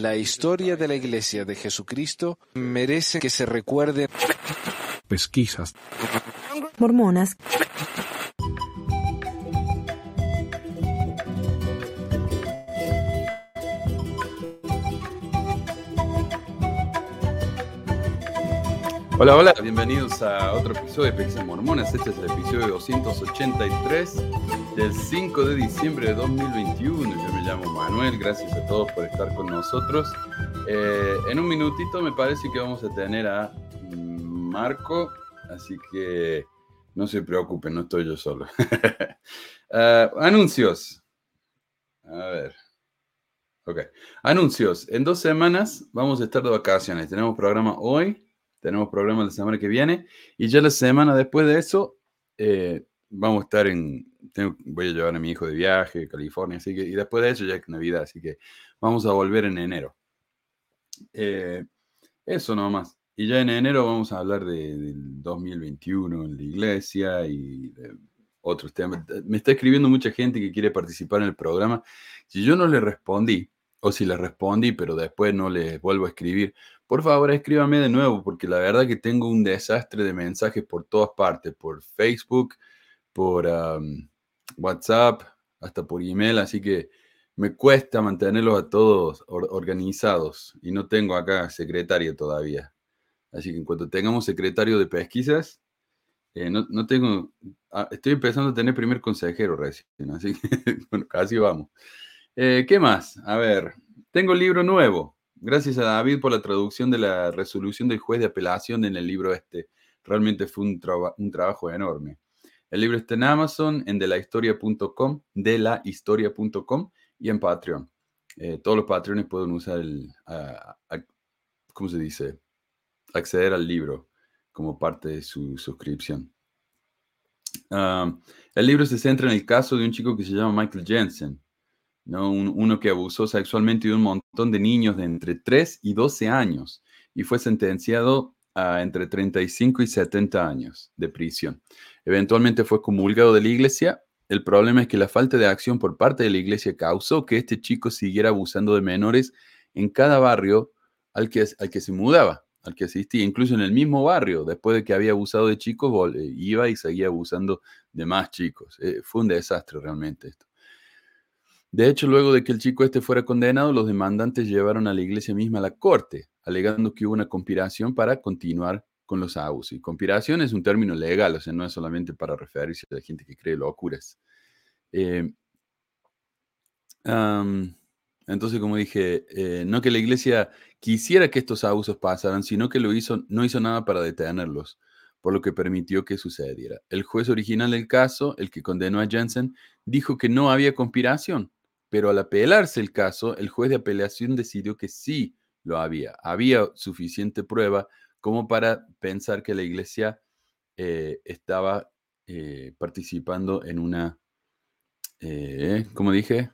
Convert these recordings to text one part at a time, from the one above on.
La historia de la Iglesia de Jesucristo merece que se recuerde. Pesquisas. Mormonas. Hola, hola, bienvenidos a otro episodio de Pesquisas Mormonas. Este es el episodio 283 del 5 de diciembre de 2021. Yo me llamo Manuel, gracias a todos por estar con nosotros. Eh, en un minutito me parece que vamos a tener a Marco, así que no se preocupen, no estoy yo solo. uh, anuncios. A ver. Ok. Anuncios. En dos semanas vamos a estar de vacaciones. Tenemos programa hoy tenemos programa la semana que viene. Y ya la semana después de eso, eh, vamos a estar en. Voy a llevar a mi hijo de viaje a California. Así que, y después de eso ya es Navidad. Así que vamos a volver en enero. Eh, eso nomás. Y ya en enero vamos a hablar de, del 2021 en la iglesia y de otros temas. Me está escribiendo mucha gente que quiere participar en el programa. Si yo no le respondí, o si le respondí, pero después no les vuelvo a escribir, por favor escríbame de nuevo, porque la verdad que tengo un desastre de mensajes por todas partes, por Facebook, por WhatsApp, hasta por email, así que me cuesta mantenerlos a todos organizados y no tengo acá secretario todavía. Así que en cuanto tengamos secretario de pesquisas, eh, no, tengo, ah, estoy empezando a tener primer consejero recién, así que bueno, casi vamos. Eh, ¿Qué más? A ver, tengo libro nuevo. Gracias a David por la traducción de la resolución del juez de apelación en el libro este. Realmente fue un, trabajo enorme. El libro está en Amazon, en delahistoria.com, delahistoria.com y en Patreon. Eh, todos los Patreones pueden usar el, ¿cómo se dice? Acceder al libro como parte de su suscripción. El libro se centra en el caso de un chico que se llama Michael Jensen uno que abusó sexualmente de un montón de niños de entre 3 y 12 años y fue sentenciado a entre 35 y 70 años de prisión. Eventualmente fue comulgado de la iglesia. El problema es que la falta de acción por parte de la iglesia causó que este chico siguiera abusando de menores en cada barrio al que, al que se mudaba, al que asistía, incluso en el mismo barrio, después de que había abusado de chicos, eh, iba y seguía abusando de más chicos. Eh, fue un desastre realmente esto. De hecho, luego de que el chico este fuera condenado, los demandantes llevaron a la iglesia misma a la corte, alegando que hubo una conspiración para continuar con los abusos. Y conspiración es un término legal, o sea, no es solamente para referirse a la gente que cree locuras. Eh, entonces, como dije, eh, no que la iglesia quisiera que estos abusos pasaran, sino que lo hizo, no hizo nada para detenerlos, por lo que permitió que sucediera. El juez original del caso, el que condenó a Jensen, dijo que no había conspiración, pero al apelarse el caso, el juez de apelación decidió que sí lo había. Había suficiente prueba como para pensar que la iglesia eh, estaba eh, participando en una, eh, ¿cómo dije?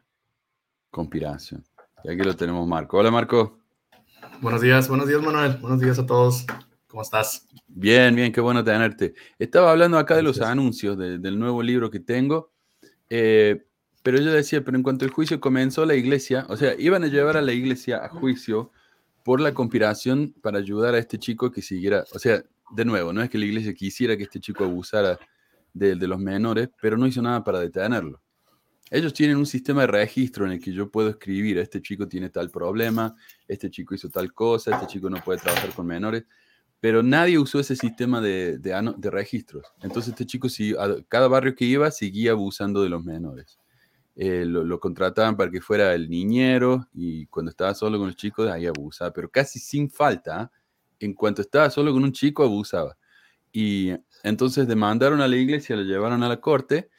Conspiración. Y aquí lo tenemos Marco. Hola Marco. Buenos días, buenos días Manuel. Buenos días a todos. ¿Cómo estás? Bien, bien, qué bueno tenerte. Estaba hablando acá de los anuncios del nuevo libro que tengo. Eh, pero yo decía, pero en cuanto el juicio comenzó, la iglesia, o sea, iban a llevar a la iglesia a juicio por la conspiración para ayudar a este chico que siguiera, o sea, de nuevo, no es que la iglesia quisiera que este chico abusara de, los menores, pero no hizo nada para detenerlo. Ellos tienen un sistema de registro en el que yo puedo escribir, este chico tiene tal problema, este chico hizo tal cosa, este chico no puede trabajar con menores, pero nadie usó ese sistema de, de, registros. Entonces este chico, a cada barrio que iba, seguía abusando de los menores. Eh, lo, contrataban para que fuera el niñero y cuando estaba solo con los chicos ahí abusaba, pero casi sin falta, en cuanto estaba solo con un chico abusaba. Y entonces demandaron a la iglesia, lo llevaron a la corte,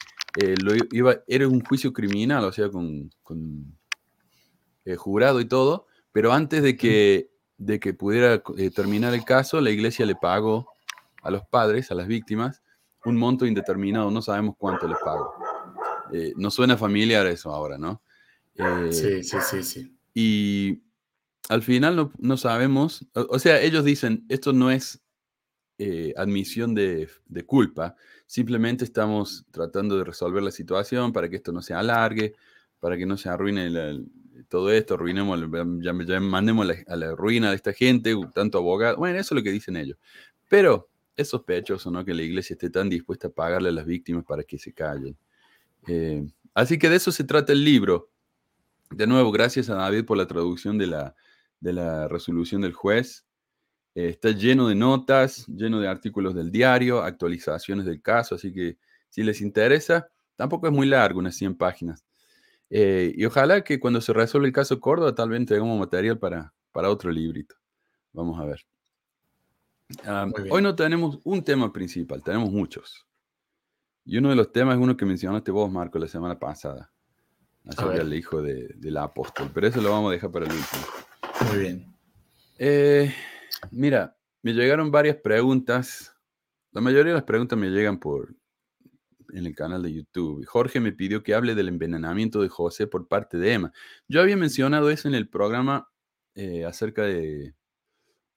eh, iba, era un juicio criminal, o sea, con, con eh, jurado y todo, pero antes de que, de que pudiera terminar el caso, la iglesia le pagó a los padres, a las víctimas, un monto indeterminado, no sabemos cuánto les pagó. Eh, nos suena familiar eso ahora, ¿no? Eh, sí, sí, sí, sí. Y al final no, sabemos, o, sea, ellos dicen, esto no es eh, admisión de, culpa, simplemente estamos tratando de resolver la situación para que esto no se alargue, para que no se arruine todo esto, arruinemos, ya, ya mandemos a la ruina de esta gente, tanto abogado. Bueno, eso es lo que dicen ellos. Pero es sospechoso, ¿no? Que la iglesia esté tan dispuesta a pagarle a las víctimas para que se callen. Eh, así que de eso se trata el libro. De nuevo, gracias a David por la traducción de la, de la resolución del juez. Eh, está lleno de notas, lleno de artículos del diario, actualizaciones del caso, así que si les interesa, tampoco es muy largo, unas 100 páginas. Eh, y ojalá que cuando se resuelva el caso Córdoba, tal vez tengamos material para, para otro librito. Vamos a ver. Ah, hoy no tenemos un tema principal, tenemos muchos. Y uno de los temas es uno que mencionaste vos, Marco, la semana pasada. Acerca del hijo de, del apóstol. Pero eso lo vamos a dejar para el último. Muy bien. Eh, mira, me llegaron varias preguntas. La mayoría de las preguntas me llegan por en el canal de YouTube. Jorge me pidió que hable del envenenamiento de José por parte de Emma. Yo había mencionado eso en el programa eh, acerca de...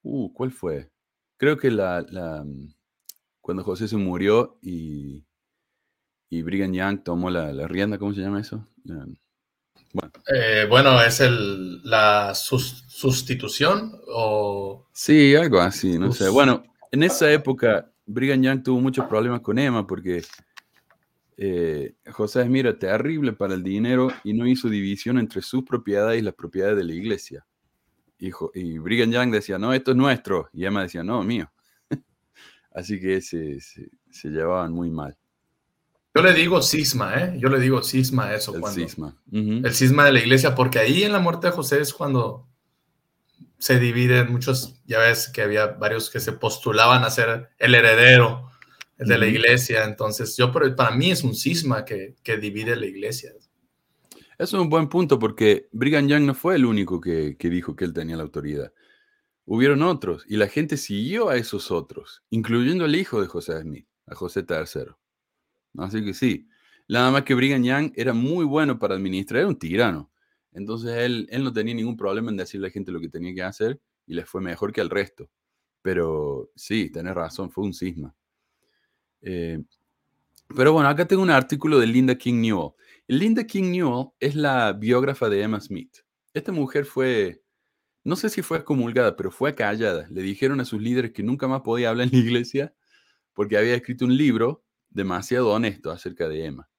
Uh, ¿cuál fue? Creo que la, mm, cuando José se murió y, y Brigham Young tomó la, la rienda, ¿cómo se llama eso? bueno. Eh, bueno, es el, la sustitución o... Sí, algo así, no sé. Bueno, en esa época Brigham Young tuvo muchos problemas con Emma porque eh, José es, mira, terrible para el dinero y no hizo división entre sus propiedades y las propiedades de la iglesia. Y, y Brigham Young decía, no, esto es nuestro. Y Emma decía, no, mío. Así que se, se, llevaban muy mal. Yo le digo cisma, ¿eh? Yo le digo cisma a eso. El cisma. El cisma de la iglesia, porque ahí en la muerte de José es cuando se dividen muchos, ya ves que había varios que se postulaban a ser el heredero de la iglesia. Entonces, yo para mí es un cisma que, que divide la iglesia. Eso es un buen punto porque Brigham Young no fue el único que, dijo que él tenía la autoridad. Hubieron otros y la gente siguió a esos otros, incluyendo al hijo de José Smith, a José III. Así que sí, nada más que Brigham Young era muy bueno para administrar, era un tirano. Entonces él, él no tenía ningún problema en decirle a la gente lo que tenía que hacer y le fue mejor que al resto. Pero sí, tenés razón, fue un cisma. Eh, pero bueno, acá tengo un artículo de Linda King Newell. Linda King Newell es la biógrafa de Emma Smith. Esta mujer fue, no sé si fue excomulgada, pero fue callada. Le dijeron a sus líderes que nunca más podía hablar en la iglesia porque había escrito un libro demasiado honesto acerca de Emma.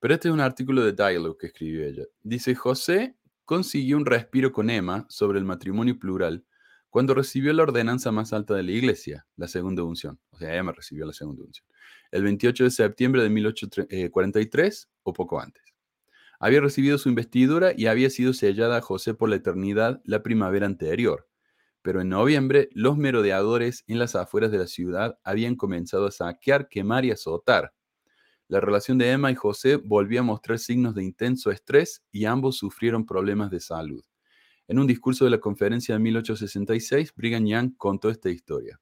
Pero este es un artículo de Dialogue que escribió ella. Dice, José consiguió un respiro con Emma sobre el matrimonio plural cuando recibió la ordenanza más alta de la iglesia, la segunda unción. O sea, Emma recibió la segunda unción el 28 de septiembre de 1843 o poco antes. Había recibido su investidura y había sido sellada a José por la eternidad la primavera anterior. Pero en noviembre, los merodeadores en las afueras de la ciudad habían comenzado a saquear, quemar y azotar. La relación de Emma y José volvió a mostrar signos de intenso estrés y ambos sufrieron problemas de salud. En un discurso de la conferencia de 1866, Brigham Young contó esta historia.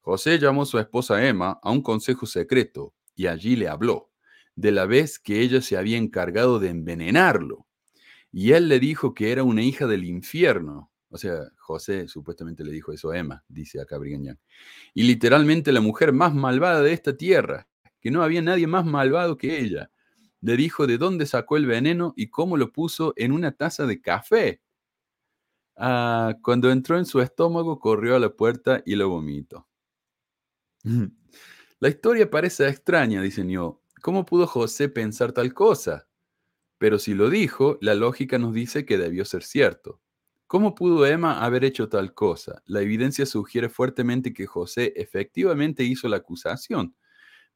José llamó a su esposa Emma a un consejo secreto y allí le habló de la vez que ella se había encargado de envenenarlo. Y él le dijo que era una hija del infierno. O sea, José supuestamente le dijo eso a Emma, dice acá Brigañán. Y literalmente la mujer más malvada de esta tierra, que no había nadie más malvado que ella. Le dijo de dónde sacó el veneno y cómo lo puso en una taza de café. Ah, cuando entró en su estómago, corrió a la puerta y lo vomitó. La historia parece extraña, dice Nio. ¿Cómo pudo José pensar tal cosa? Pero si lo dijo, la lógica nos dice que debió ser cierto. ¿Cómo pudo Emma haber hecho tal cosa? La evidencia sugiere fuertemente que José efectivamente hizo la acusación,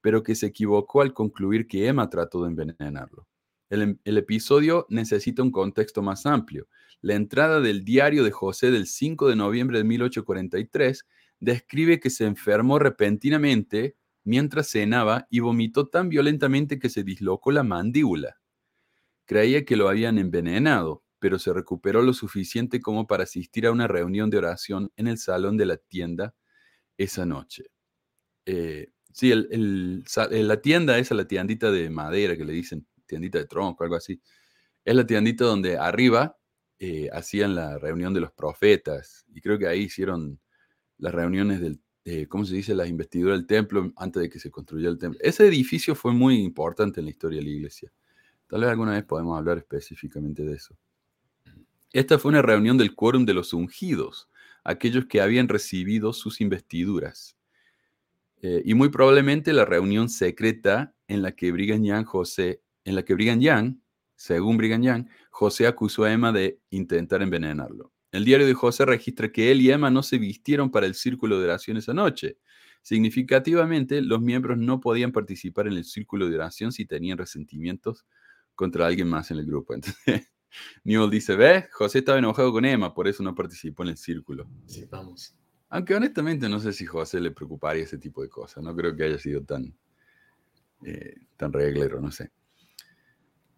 pero que se equivocó al concluir que Emma trató de envenenarlo. El, em, episodio necesita un contexto más amplio. La entrada del diario de José del 5 de noviembre de 1843 describe que se enfermó repentinamente mientras cenaba y vomitó tan violentamente que se dislocó la mandíbula. Creía que lo habían envenenado, pero se recuperó lo suficiente como para asistir a una reunión de oración en el salón de la tienda esa noche. Eh, sí, el, la tienda esa, la tiendita de madera que le dicen, tiendita de tronco, algo así, es la tiendita donde arriba eh, hacían la reunión de los profetas y creo que ahí hicieron las reuniones del, eh, ¿cómo se dice? Las investiduras del templo antes de que se construyera el templo. Ese edificio fue muy importante en la historia de la iglesia. Tal vez alguna vez podemos hablar específicamente de eso. Esta fue una reunión del quórum de los ungidos, aquellos que habían recibido sus investiduras. Eh, y muy probablemente la reunión secreta en la que Brigham José, en la que Brigham Young, según Brigham Young, José acusó a Emma de intentar envenenarlo. El diario de José registra que él y Emma no se vistieron para el círculo de oración esa noche. Significativamente, los miembros no podían participar en el círculo de oración si tenían resentimientos contra alguien más en el grupo. Entonces, Newell dice, ¿ves? José estaba enojado con Emma, por eso no participó en el círculo. Sí, vamos. Aunque honestamente no sé si José le preocuparía ese tipo de cosas. No creo que haya sido tan, eh, tan reglero, no sé.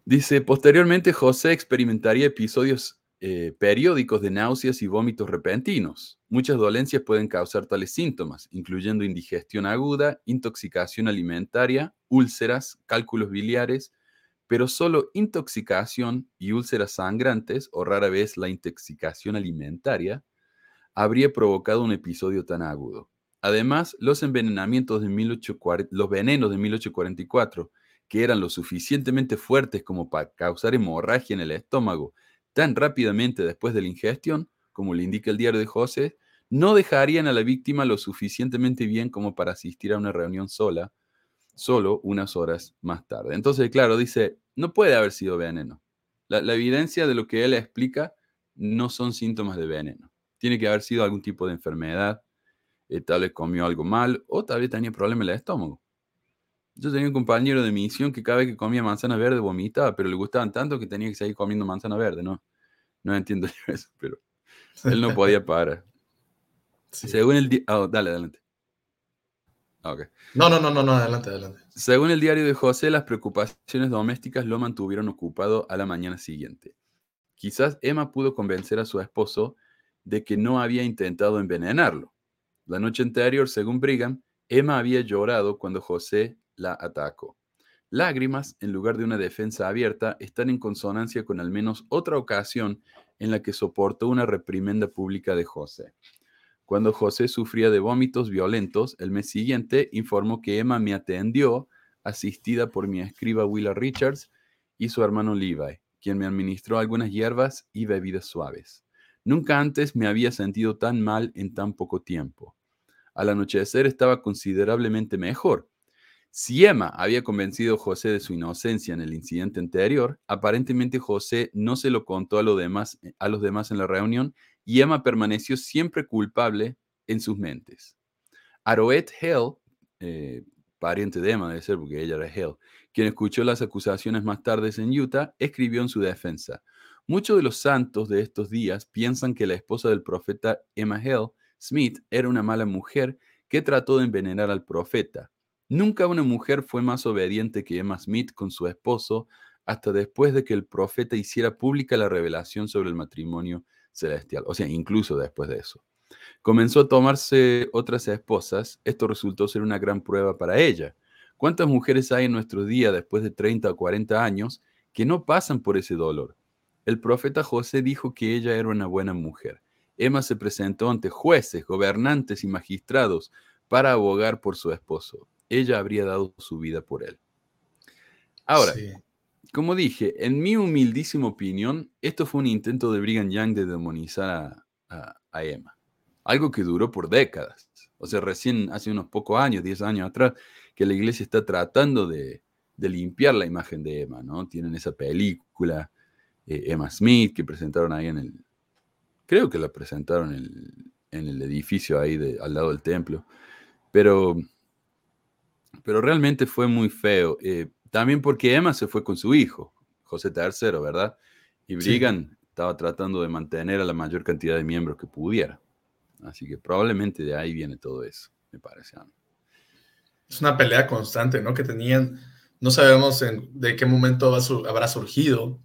Dice, posteriormente José experimentaría episodios eh, periódicos de náuseas y vómitos repentinos. Muchas dolencias pueden causar tales síntomas, incluyendo indigestión aguda, intoxicación alimentaria, úlceras, cálculos biliares, pero solo intoxicación y úlceras sangrantes, o rara vez la intoxicación alimentaria, habría provocado un episodio tan agudo. Además, los envenenamientos de 1840, los venenos de 1844, que eran lo suficientemente fuertes como para causar hemorragia en el estómago tan rápidamente después de la ingestión, como le indica el diario de José, no dejarían a la víctima lo suficientemente bien como para asistir a una reunión sola solo unas horas más tarde. Entonces, claro, dice, no puede haber sido veneno. La, evidencia de lo que él explica no son síntomas de veneno. Tiene que haber sido algún tipo de enfermedad, eh, tal vez comió algo mal o tal vez tenía problemas en el estómago. Yo tenía un compañero de misión que cada vez que comía manzana verde vomitaba, pero le gustaban tanto que tenía que seguir comiendo manzana verde, ¿no? No entiendo yo eso, pero él no podía parar. Según el... Oh, dale, adelante. No, no, no, no, no, adelante, adelante. Según el diario de José, las preocupaciones domésticas lo mantuvieron ocupado a la mañana siguiente. Quizás Emma pudo convencer a su esposo de que no había intentado envenenarlo. La noche anterior, según Brigham, Emma había llorado cuando José la atacó. Lágrimas, en lugar de una defensa abierta, están en consonancia con al menos otra ocasión en la que soportó una reprimenda pública de José. Cuando José sufría de vómitos violentos, el mes siguiente informó que Emma me atendió, asistida por mi escriba Willa Richards y su hermano Levi, quien me administró algunas hierbas y bebidas suaves. Nunca antes me había sentido tan mal en tan poco tiempo. Al anochecer estaba considerablemente mejor. Si Emma había convencido a José de su inocencia en el incidente anterior, aparentemente José no se lo contó a, a los demás en la reunión y Emma permaneció siempre culpable en sus mentes. Aroet Hell, eh, pariente de Emma debe ser porque ella era Hell, quien escuchó las acusaciones más tarde en Utah, escribió en su defensa, muchos de los santos de estos días piensan que la esposa del profeta Emma Hell, Smith, era una mala mujer que trató de envenenar al profeta. Nunca una mujer fue más obediente que Emma Smith con su esposo hasta después de que el profeta hiciera pública la revelación sobre el matrimonio celestial, o sea, incluso después de eso. Comenzó a tomarse otras esposas, esto resultó ser una gran prueba para ella. ¿Cuántas mujeres hay en nuestro día después de 30 o 40 años que no pasan por ese dolor? El profeta José dijo que ella era una buena mujer. Emma se presentó ante jueces, gobernantes y magistrados para abogar por su esposo. Ella habría dado su vida por él. Ahora, como dije, en mi humildísima opinión, esto fue un intento de Brigham Young de demonizar a, Emma. Algo que duró por décadas. O sea, recién hace unos pocos años, 10 años atrás, que la iglesia está tratando de, limpiar la imagen de Emma, ¿no? Tienen esa película, eh, Emma Smith, que presentaron ahí en el... Creo que la presentaron en el, edificio ahí al lado del templo. Pero, pero realmente fue muy feo. Eh, también porque Emma se fue con su hijo, José III, ¿verdad? Y Brigham estaba tratando de mantener a la mayor cantidad de miembros que pudiera. Así que probablemente de ahí viene todo eso, me parece a mí. Es una pelea constante, ¿no? Que tenían, no sabemos de qué momento habrá surgido.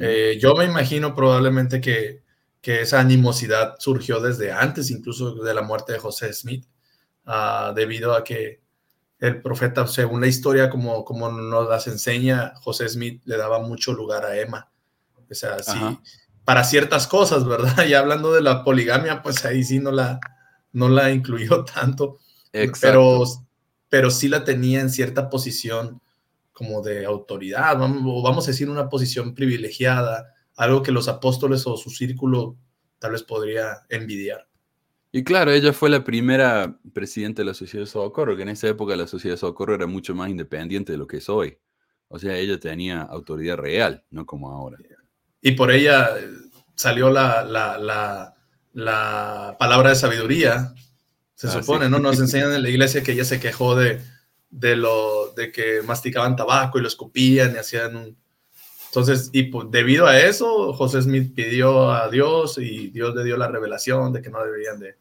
Eh, yo me imagino probablemente que, esa animosidad surgió desde antes, incluso de la muerte de José Smith, ah, debido a que el profeta, según la historia, como, como nos las enseña, José Smith le daba mucho lugar a Emma. O sea, sí, para ciertas cosas, ¿verdad? Y hablando de la poligamia, pues ahí sí no la, no la incluyó tanto. Pero, pero sí la tenía en cierta posición como de autoridad, vamos, vamos a decir una posición privilegiada algo que los apóstoles o su círculo tal vez podría envidiar. Y claro, ella fue la primera presidenta de la Sociedad de Socorro, que en esa época la Sociedad de Socorro era mucho más independiente de lo que es hoy. O sea, ella tenía autoridad real, no como ahora. Y por ella salió la, la, palabra de sabiduría, se ah, supone, ¿no? Nos enseñan en la iglesia que ella se quejó de, de, lo, de que masticaban tabaco y lo escupían y hacían un... Entonces, y debido a eso, José Smith pidió a Dios y Dios le dio la revelación de que no deberían de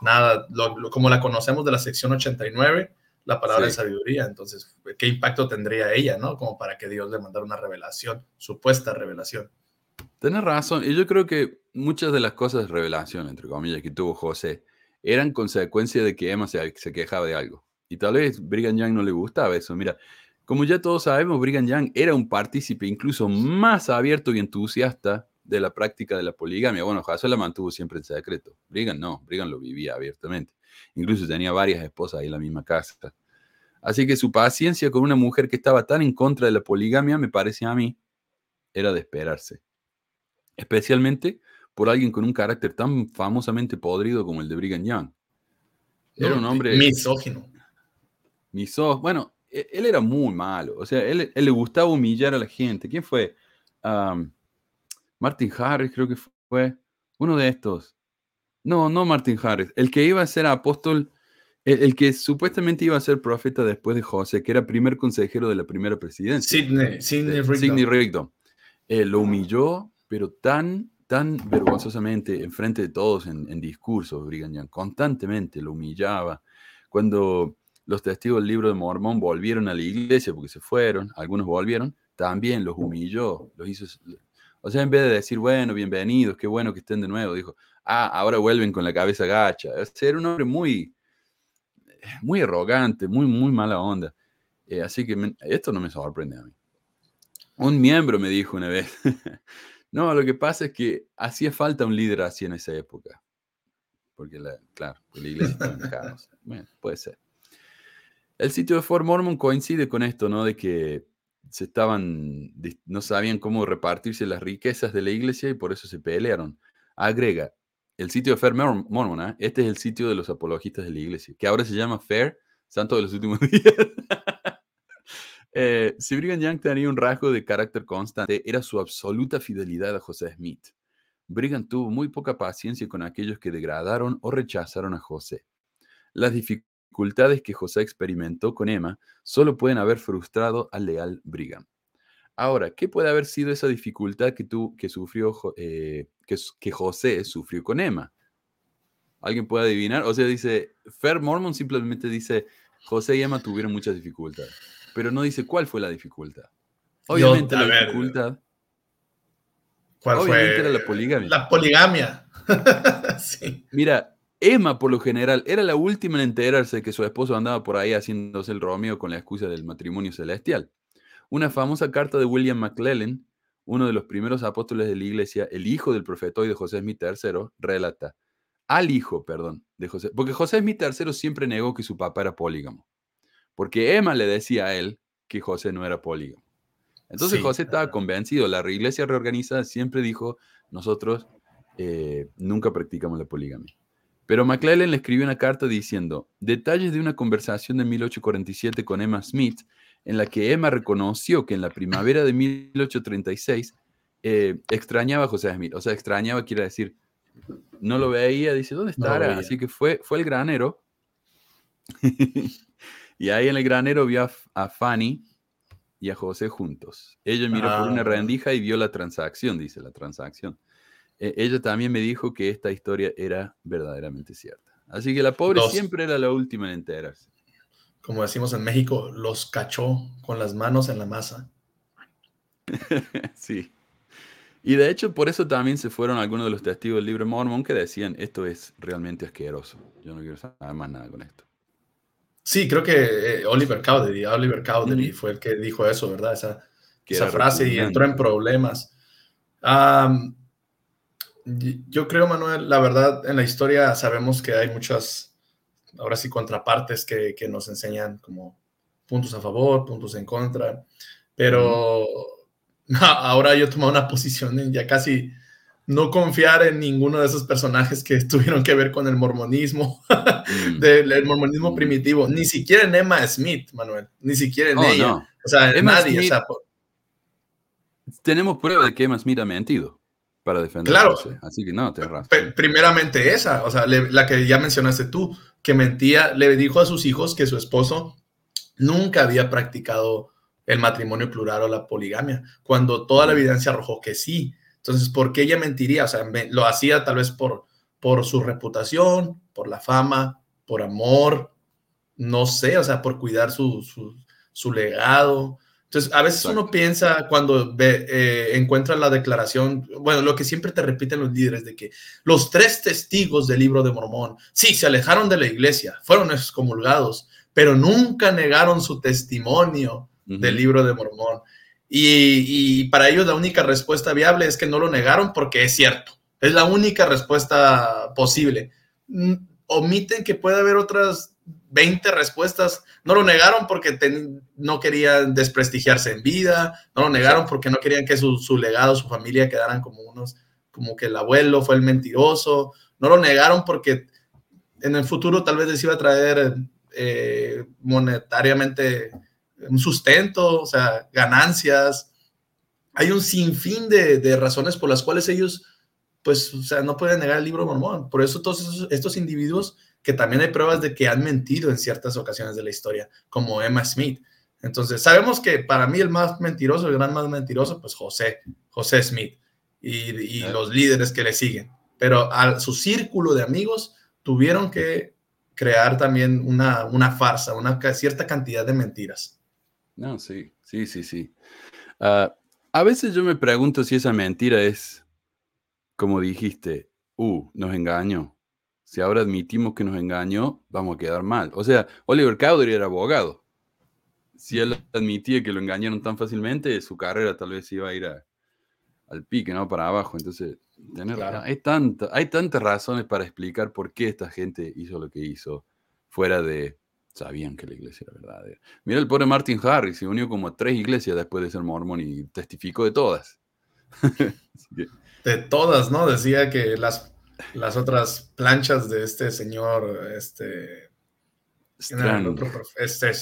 nada, como la conocemos de la sección 89, la palabra de sabiduría. Entonces, ¿qué impacto tendría ella, no? Como para que Dios le mandara una revelación, supuesta revelación. Tienes razón, y yo creo que muchas de las cosas de revelación, entre comillas, que tuvo José, eran consecuencia de que Emma se, se quejaba de algo. Y tal vez Brigham Young no le gustaba eso. Mira, como ya todos sabemos, Brigham Young era un partícipe incluso más abierto y entusiasta de la práctica de la poligamia. Bueno, José la mantuvo siempre en secreto. Brigham no, Brigham lo vivía abiertamente. Incluso tenía varias esposas ahí en la misma casa. Así que su paciencia con una mujer que estaba tan en contra de la poligamia, me parece a mí, era de esperarse. Especialmente por alguien con un carácter tan famosamente podrido como el de Brigham Young. Era un hombre... Misógino. Misógino. Bueno, él era muy malo. O sea, él, él le gustaba humillar a la gente. ¿Quién fue? Martin Harris, creo que fue. Uno de estos. No, no Martin Harris. El que iba a ser apóstol, el, que supuestamente iba a ser profeta después de José, que era primer consejero de la primera presidencia. Sidney, Sidney Rigdon. Sidney Rigdon. Eh, lo humilló, pero tan, tan vergonzosamente, enfrente de todos en, en discursos, Brigham Young, constantemente lo humillaba. Cuando los testigos del libro de Mormón volvieron a la iglesia porque se fueron, algunos volvieron, también los humilló, los hizo... O sea, en vez de decir, bueno, bienvenidos, qué bueno que estén de nuevo, dijo, ah, ahora vuelven con la cabeza gacha. era un hombre muy, muy arrogante, muy, muy mala onda. Eh, así que esto no me sorprende a mí. Un miembro me dijo una vez, no, lo que pasa es que hacía falta un líder así en esa época. Porque, la, claro, la iglesia estaba en caos. Bueno, puede ser. El sitio de Fort Mormon coincide con esto, ¿no? De que se estaban, no sabían cómo repartirse las riquezas de la iglesia y por eso se pelearon. Agrega, el sitio de Fair Mormon, ¿eh? este es el sitio de los apologistas de la iglesia, que ahora se llama Fair, Santo de los Últimos Días. eh, si Brigham Young tenía un rasgo de carácter constante, era su absoluta fidelidad a José Smith. Brigham tuvo muy poca paciencia con aquellos que degradaron o rechazaron a José. Las dificultades que José experimentó con Emma solo pueden haber frustrado al leal Brigham. Ahora, ¿qué puede haber sido esa dificultad que, tú, que sufrió eh, que, José sufrió con Emma. ¿Alguien puede adivinar? O sea, dice, Fer Mormon simplemente dice, José y Emma tuvieron muchas dificultades, pero no dice cuál fue la dificultad. Obviamente la dificultad. ¿Cuál obviamente era la poligamia. La poligamia. Mira, Emma, por lo general, era la última en enterarse de que su esposo andaba por ahí haciéndose el Romeo con la excusa del matrimonio celestial. Una famosa carta de William McClellan uno de los primeros apóstoles de la iglesia, el hijo del profeta y de José Smith III, relata al hijo, perdón, de José, porque José Smith III siempre negó que su papá era polígamo, porque Emma le decía a él que José no era polígamo. Entonces José estaba convencido, la iglesia reorganizada siempre dijo, nosotros eh, nunca practicamos la poligamia. Pero McClellan le escribió una carta diciendo, detalles de una conversación de 1847 con Emma Smith en la que Emma reconoció que en la primavera de 1836 eh, extrañaba a José Smith. O sea, extrañaba quiere decir, no lo veía, dice, ¿dónde estará? Así que fue, fue el granero. y ahí en el granero vio a, Fanny y a José juntos. Ella miró por una ah. rendija y vio la transacción, dice la transacción. E, ella también me dijo que esta historia era verdaderamente cierta. Así que la pobre siempre era la última en enterarse como decimos en México, los cachó con las manos en la masa. sí. Y de hecho, por eso también se fueron algunos de los testigos del libro Mormon que decían, esto es realmente asqueroso. Yo no quiero saber más nada con esto. Sí, creo que eh, Oliver Cowdery, Oliver Cowdery fue el que dijo eso, ¿verdad? Esa, esa frase y entró en problemas. Yo creo, Manuel, la verdad, en la historia sabemos que hay muchas ahora sí contrapartes que, que, nos enseñan como puntos a favor, puntos en contra, pero ahora yo he tomado una posición en ya casi no confiar en ninguno de esos personajes que tuvieron que ver con el mormonismo, mm. del mormonismo mm. primitivo, ni siquiera en Emma Smith, Manuel, ni siquiera en oh, ella. O sea, en nadie. Tenemos prueba de que Emma Smith ha mentido para defender Claro. Así que no, te Primeramente esa, o sea, la que ya mencionaste tú, que mentía, le dijo a sus hijos que su esposo nunca había practicado el matrimonio plural o la poligamia, cuando toda la evidencia arrojó que sí. Entonces, ¿por qué ella mentiría? O sea, lo hacía tal vez por, por su reputación, por la fama, por amor, no sé, o sea, por cuidar su, su legado. Entonces, a veces uno piensa cuando ve, eh, encuentra la declaración, bueno, lo que siempre te repiten los líderes de que los tres testigos del libro de Mormón, sí, se alejaron de la iglesia, fueron excomulgados, pero nunca negaron su testimonio del libro de Mormón. Y, y, para ellos la única respuesta viable es que no lo negaron porque es cierto. Es la única respuesta posible. Mm, omiten que puede haber otras 20 respuestas. No lo negaron porque no querían desprestigiarse en vida, no lo negaron porque no querían que su, legado, su familia quedaran como unos, como que el abuelo fue el mentiroso, no lo negaron porque en el futuro tal vez les iba a traer eh, monetariamente un sustento, o sea, ganancias. Hay un sinfín de, de razones por las cuales ellos, pues, o sea, no pueden negar el libro mormón. Por eso todos estos individuos que también hay pruebas de que han mentido en ciertas ocasiones de la historia, como Emma Smith. Entonces, sabemos que para mí el más mentiroso, el gran más mentiroso, pues José, José Smith y, los líderes que le siguen. Pero a su círculo de amigos tuvieron que crear también una, una farsa, una cierta cantidad de mentiras. No, sí, sí, sí, sí. Ah, a veces yo me pregunto si esa mentira es, como dijiste, uh, nos engañó si ahora admitimos que nos engañó, vamos a quedar mal. O sea, Oliver Cowdery era abogado. Si él admitía que lo engañaron tan fácilmente, su carrera tal vez iba a ir al pique, ¿no? Para abajo. Entonces, hay, tanta, hay tantas razones para explicar por qué esta gente hizo lo que hizo, fuera de sabían que la iglesia era verdadera. Mira el pobre Martin Harris, se unió como a tres iglesias después de ser mormón y testificó de todas. de todas, ¿no? Decía que las las otras planchas de este señor, este, Strang. este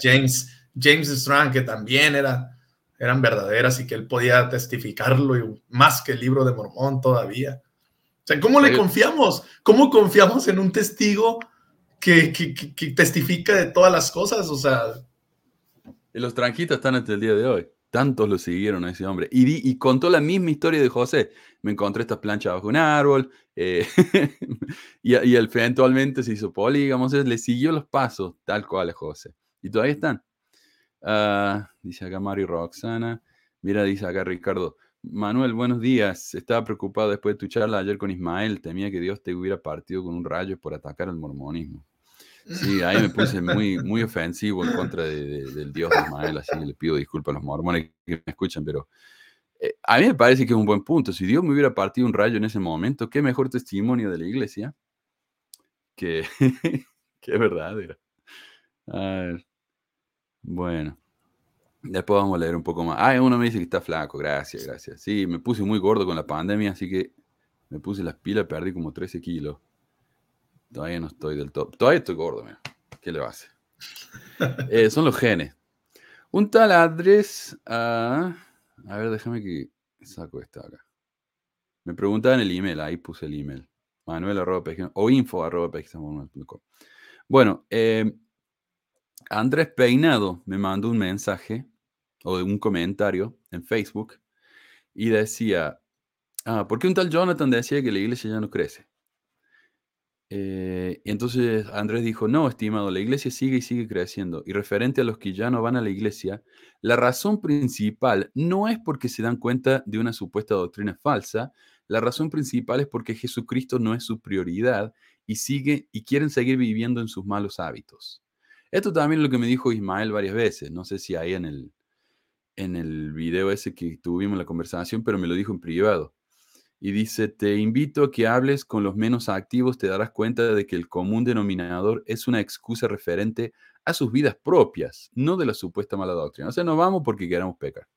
James, James Strang, que también era, eran verdaderas y que él podía testificarlo y más que el libro de Mormón todavía. O sea, ¿cómo le confiamos? ¿Cómo confiamos en un testigo que, que, que, testifica de todas las cosas? O sea... Y los tranquitos están hasta el día de hoy. Tantos lo siguieron a ese hombre. Y, y, contó la misma historia de José. Me encontré esta plancha bajo un árbol. Eh, y, y eventualmente se hizo polígamo. Le siguió los pasos, tal cual a José. Y todavía están. Ah, dice acá Mario Roxana. Mira, dice acá Ricardo. Manuel, buenos días. Estaba preocupado después de tu charla ayer con Ismael. Temía que Dios te hubiera partido con un rayo por atacar al mormonismo. Sí, ahí me puse muy, muy ofensivo en contra del Dios de Ismael, así le pido disculpas a los mormones que me escuchan, pero eh, a mí me parece que es un buen punto. Si Dios me hubiera partido un rayo en ese momento, qué mejor testimonio de la iglesia que, que verdadera. bueno, después vamos a leer un poco más. Ah, uno me dice que está flaco, gracias, gracias. Sí, me puse muy gordo con la pandemia, así que me puse las pilas, perdí como 13 kilos. Todavía no estoy del top. Todavía estoy gordo, mira. ¿Qué le va a hacer? Eh, son los genes. Un tal Andrés. A ver, déjame que saco esta acá. Me preguntaban el email, ahí puse el email. Manuel arroba o info Bueno, eh, Andrés Peinado me mandó un mensaje o un comentario en Facebook y decía, ah, ¿por qué un tal Jonathan decía que la iglesia ya no crece? Eh, y entonces Andrés dijo, no, estimado, la iglesia sigue y sigue creciendo. Y referente a los que ya no van a la iglesia, la razón principal no es porque se dan cuenta de una supuesta doctrina falsa, la razón principal es porque Jesucristo no es su prioridad y sigue y quieren seguir viviendo en sus malos hábitos. Esto también es lo que me dijo Ismael varias veces, no sé si ahí en el, en el video ese que tuvimos la conversación, pero me lo dijo en privado y dice, te invito a que hables con los menos activos, te darás cuenta de que el común denominador es una excusa referente a sus vidas propias, no de la supuesta mala doctrina. O sea, no vamos porque queramos pecar.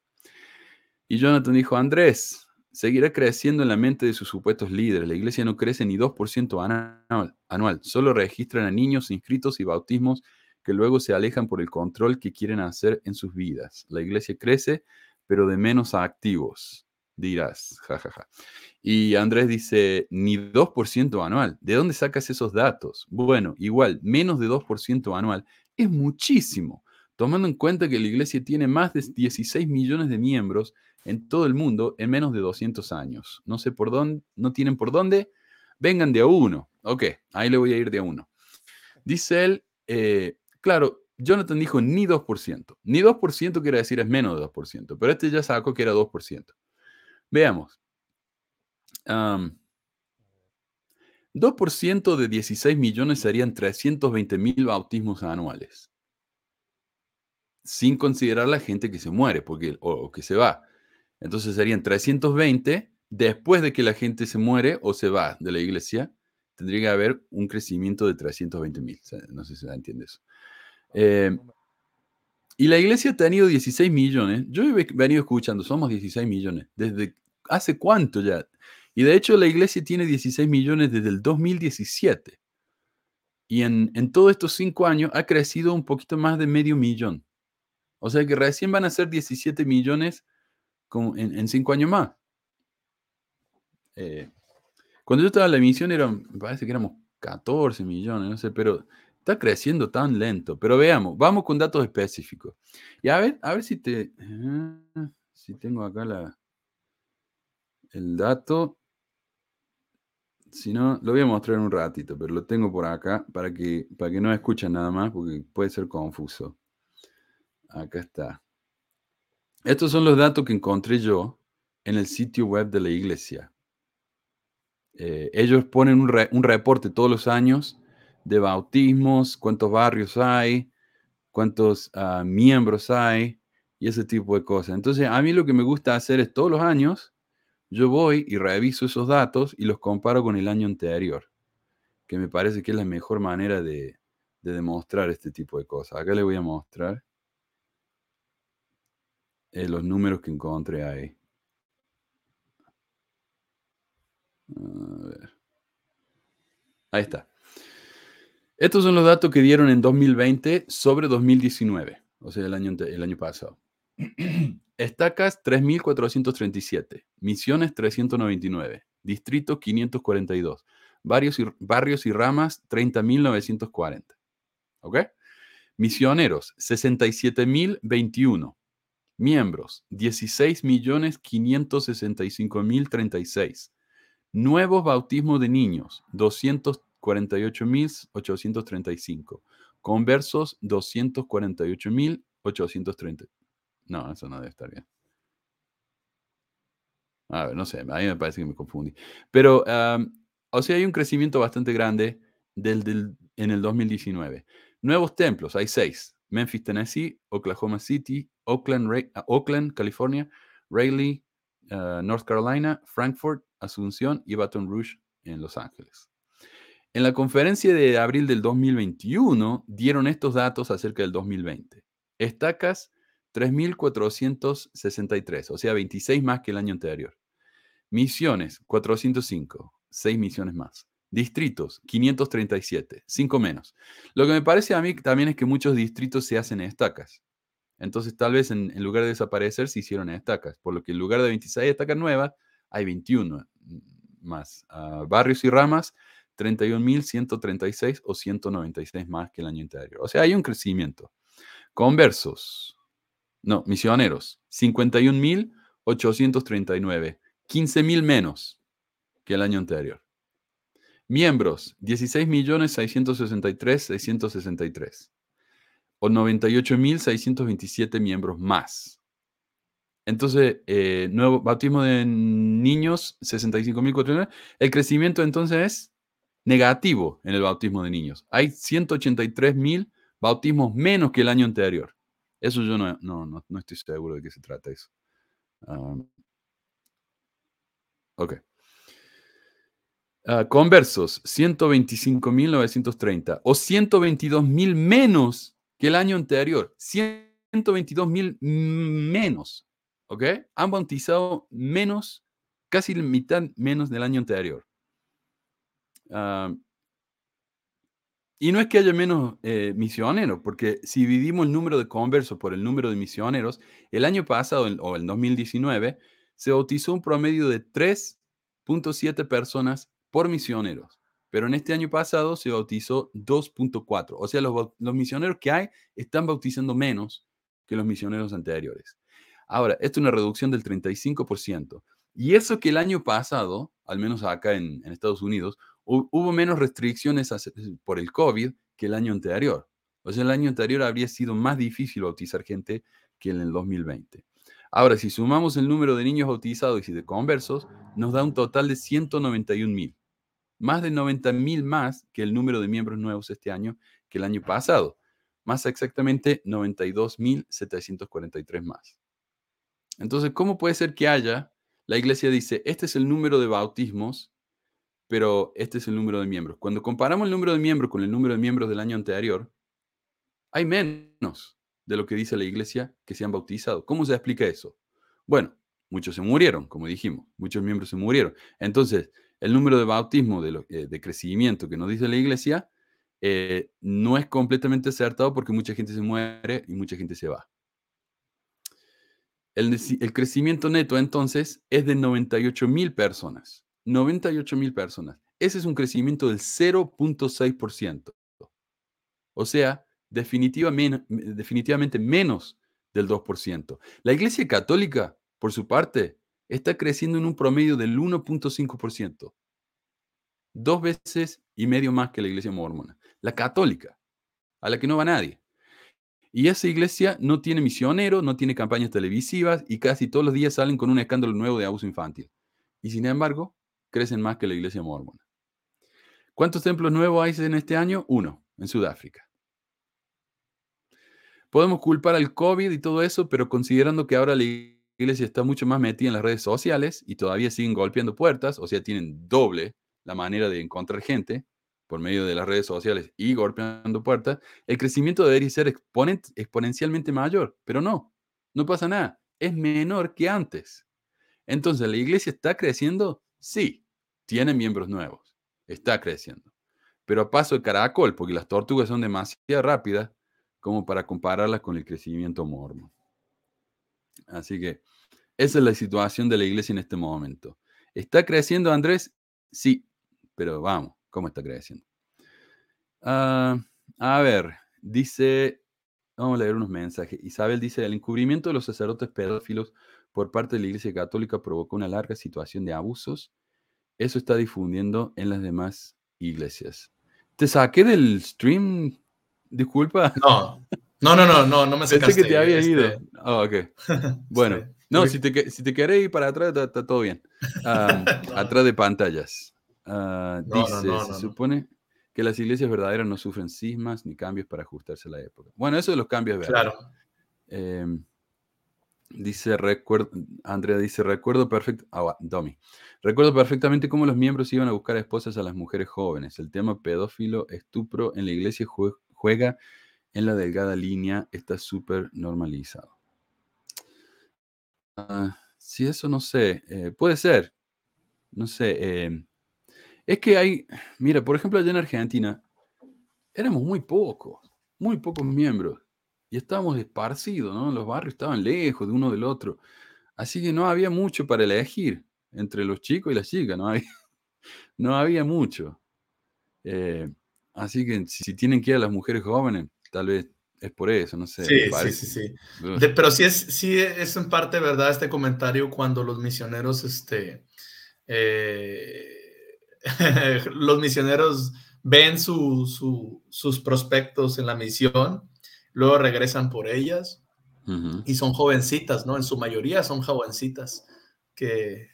Y Jonathan dijo, Andrés, seguirá creciendo en la mente de sus supuestos líderes. La iglesia no crece ni 2% anual. Solo registran a niños inscritos y bautismos que luego se alejan por el control que quieren hacer en sus vidas. La iglesia crece, pero de menos activos, dirás, jajaja. Y Andrés dice, ni 2% anual. ¿De dónde sacas esos datos? Bueno, igual, menos de 2% anual es muchísimo, tomando en cuenta que la iglesia tiene más de 16 millones de miembros en todo el mundo en menos de 200 años. No sé por dónde, no tienen por dónde, vengan de a uno. Ok, ahí le voy a ir de a uno. Dice él, eh, claro, Jonathan dijo ni 2%. Ni 2% quiere decir es menos de 2%, pero este ya sacó que era 2%. Veamos. 2% de 16 millones serían 320 mil bautismos anuales. Sin considerar la gente que se muere porque, o que se va. Entonces serían 320 después de que la gente se muere o se va de la iglesia. Tendría que haber un crecimiento de 320 mil. No sé si se entiende eso. Eh, y la iglesia ha tenido 16 millones. Yo he venido escuchando, somos 16 millones. ¿Desde hace cuánto ya? Y de hecho la iglesia tiene 16 millones desde el 2017. Y en, en todos estos cinco años ha crecido un poquito más de medio millón. O sea que recién van a ser 17 millones en, en cinco años más. Eh, cuando yo estaba en la emisión, me parece que éramos 14 millones, no sé, pero está creciendo tan lento. Pero veamos, vamos con datos específicos. Y a ver, a ver si te. Eh, si tengo acá la, el dato. Si no, lo voy a mostrar en un ratito, pero lo tengo por acá para que, para que no escuchen nada más, porque puede ser confuso. Acá está. Estos son los datos que encontré yo en el sitio web de la iglesia. Eh, ellos ponen un, reporte todos los años de bautismos, cuántos barrios hay, cuántos ah, miembros hay y ese tipo de cosas. Entonces, a mí lo que me gusta hacer es todos los años yo voy y reviso esos datos y los comparo con el año anterior, que me parece que es la mejor manera de, demostrar este tipo de cosas. Acá le voy a mostrar eh, los números que encontré ahí. Ahí está. Estos son los datos que dieron en 2020 sobre 2019, o sea, el año, el año pasado. Estacas 3.437, Misiones 399, Distrito 542, barrios y, barrios y ramas 30.940. ¿Ok? Misioneros 67.021, miembros 16.565.036, nuevos bautismos de niños 248.835, conversos 248.830. No, eso no debe estar bien. A ver, no sé, a mí me parece que me confundí. Pero, o sea, hay un crecimiento bastante grande del, en el 2019. Nuevos templos, hay seis. Memphis, Tennessee, Oklahoma City, Oakland, ah, Oakland California, Raleigh, ah, North Carolina, Frankfurt, Asunción y Baton Rouge en Los Ángeles. En la conferencia de abril del 2021 dieron estos datos acerca del 2020. Estacas 3.463, o sea, 26 más que el año anterior. Misiones, 405, 6 misiones más. Distritos, 537, 5 menos. Lo que me parece a mí también es que muchos distritos se hacen en estacas. Entonces, tal vez en, lugar de desaparecer, se hicieron en estacas. Por lo que en lugar de 26 estacas nuevas, hay 21 más. Ah, barrios y ramas, 31.136 o 196 más que el año anterior. O sea, hay un crecimiento. Conversos, no, misioneros, 51.839, 15.000 menos que el año anterior. Miembros, 16.663.663, o 98.627 miembros más. Entonces, eh, nuevo bautismo de niños, 65.400. El crecimiento entonces es negativo en el bautismo de niños. Hay 183.000 bautismos menos que el año anterior. Eso yo no, no, no, estoy seguro de qué se trata eso. ok. Uh, conversos, 125.930 o 122.000 menos que el año anterior. 122.000 menos. ¿ok? Han bautizado menos, casi la mitad menos del año anterior. Ah, y no es que haya menos eh, misioneros, porque si dividimos el número de conversos por el número de misioneros, el año pasado, o el 2019, se bautizó un promedio de 3.7 personas por misioneros. Pero en este año pasado se bautizó 2.4. O sea, los, los, misioneros que hay están bautizando menos que los misioneros anteriores. Ahora, esto es una reducción del 35%. Y eso que el año pasado, al menos acá en, en Estados Unidos, hubo menos restricciones por el COVID que el año anterior. O sea, el año anterior habría sido más difícil bautizar gente que en el 2020. Ahora, si sumamos el número de niños bautizados y de conversos, nos da un total de 191 mil. Más de 90 mil más que el número de miembros nuevos este año que el año pasado. Más exactamente 92.743 más. Entonces, ¿cómo puede ser que haya? La iglesia dice, este es el número de bautismos pero este es el número de miembros. Cuando comparamos el número de miembros con el número de miembros del año anterior, hay menos de lo que dice la iglesia que se han bautizado. ¿Cómo se explica eso? Bueno, muchos se murieron, como dijimos, muchos miembros se murieron. Entonces, el número de bautismo de, eh, crecimiento que nos dice la iglesia eh, no es completamente acertado porque mucha gente se muere y mucha gente se va. El, el crecimiento neto entonces es de 98 mil personas. 98 mil personas. Ese es un crecimiento del 0.6%. O sea, definitivamente, definitivamente menos del 2%. La Iglesia Católica, por su parte, está creciendo en un promedio del 1.5%. Dos veces y medio más que la Iglesia Mormona. La Católica, a la que no va nadie. Y esa iglesia no tiene misioneros, no tiene campañas televisivas y casi todos los días salen con un escándalo nuevo de abuso infantil. Y sin embargo, crecen más que la iglesia mormona. ¿Cuántos templos nuevos hay en este año? Uno, en Sudáfrica. Podemos culpar al COVID y todo eso, pero considerando que ahora la iglesia está mucho más metida en las redes sociales y todavía siguen golpeando puertas, o sea, tienen doble la manera de encontrar gente por medio de las redes sociales y golpeando puertas, el crecimiento debería ser exponencialmente mayor, pero no, no pasa nada, es menor que antes. Entonces, ¿la iglesia está creciendo? Sí, tiene miembros nuevos, está creciendo, pero a paso de caracol, porque las tortugas son demasiado rápidas como para compararlas con el crecimiento mormón. Así que esa es la situación de la iglesia en este momento. ¿Está creciendo Andrés? Sí, pero vamos, ¿cómo está creciendo? Ah, a ver, dice, vamos a leer unos mensajes. Isabel dice, el encubrimiento de los sacerdotes pedófilos por parte de la Iglesia Católica provocó una larga situación de abusos. Eso está difundiendo en las demás iglesias. ¿Te saqué del stream? Disculpa. No, no, no, no, no, no me sacaste. Pensé que te había ido. Este oh, ok. Bueno, no, si te, si te querés ir para atrás, está, todo bien. Atrás de pantallas. Uh, dice, se supone que las iglesias verdaderas no sufren sismas ni cambios para ajustarse a la época. Bueno, eso de los cambios, ¿verdad? Claro. Eh, Dice, recuerdo, Andrea dice, recuerdo perfecto, ah, Domi, recuerdo perfectamente cómo los miembros iban a buscar esposas a las mujeres jóvenes. El tema pedófilo, estupro en la iglesia juega en la delgada línea, está súper normalizado. Ah, si eso no sé, eh, puede ser, no sé. Em, es que hay, mira, por ejemplo, allá en Argentina, éramos muy pocos, muy pocos miembros y estábamos esparcidos, ¿no? Los barrios estaban lejos de uno del otro. Así que no había mucho para elegir entre los chicos y las chicas, no había, no había mucho. Eh, así que si tienen que ir a las mujeres jóvenes, tal vez es por eso, no sé. Sí, sí, sí, sí. pero sí es, sí es en parte verdad este comentario cuando los misioneros, este, eh, los misioneros ven sus prospectos en la misión luego regresan por ellas y son jovencitas, ¿no? En su mayoría son jovencitas que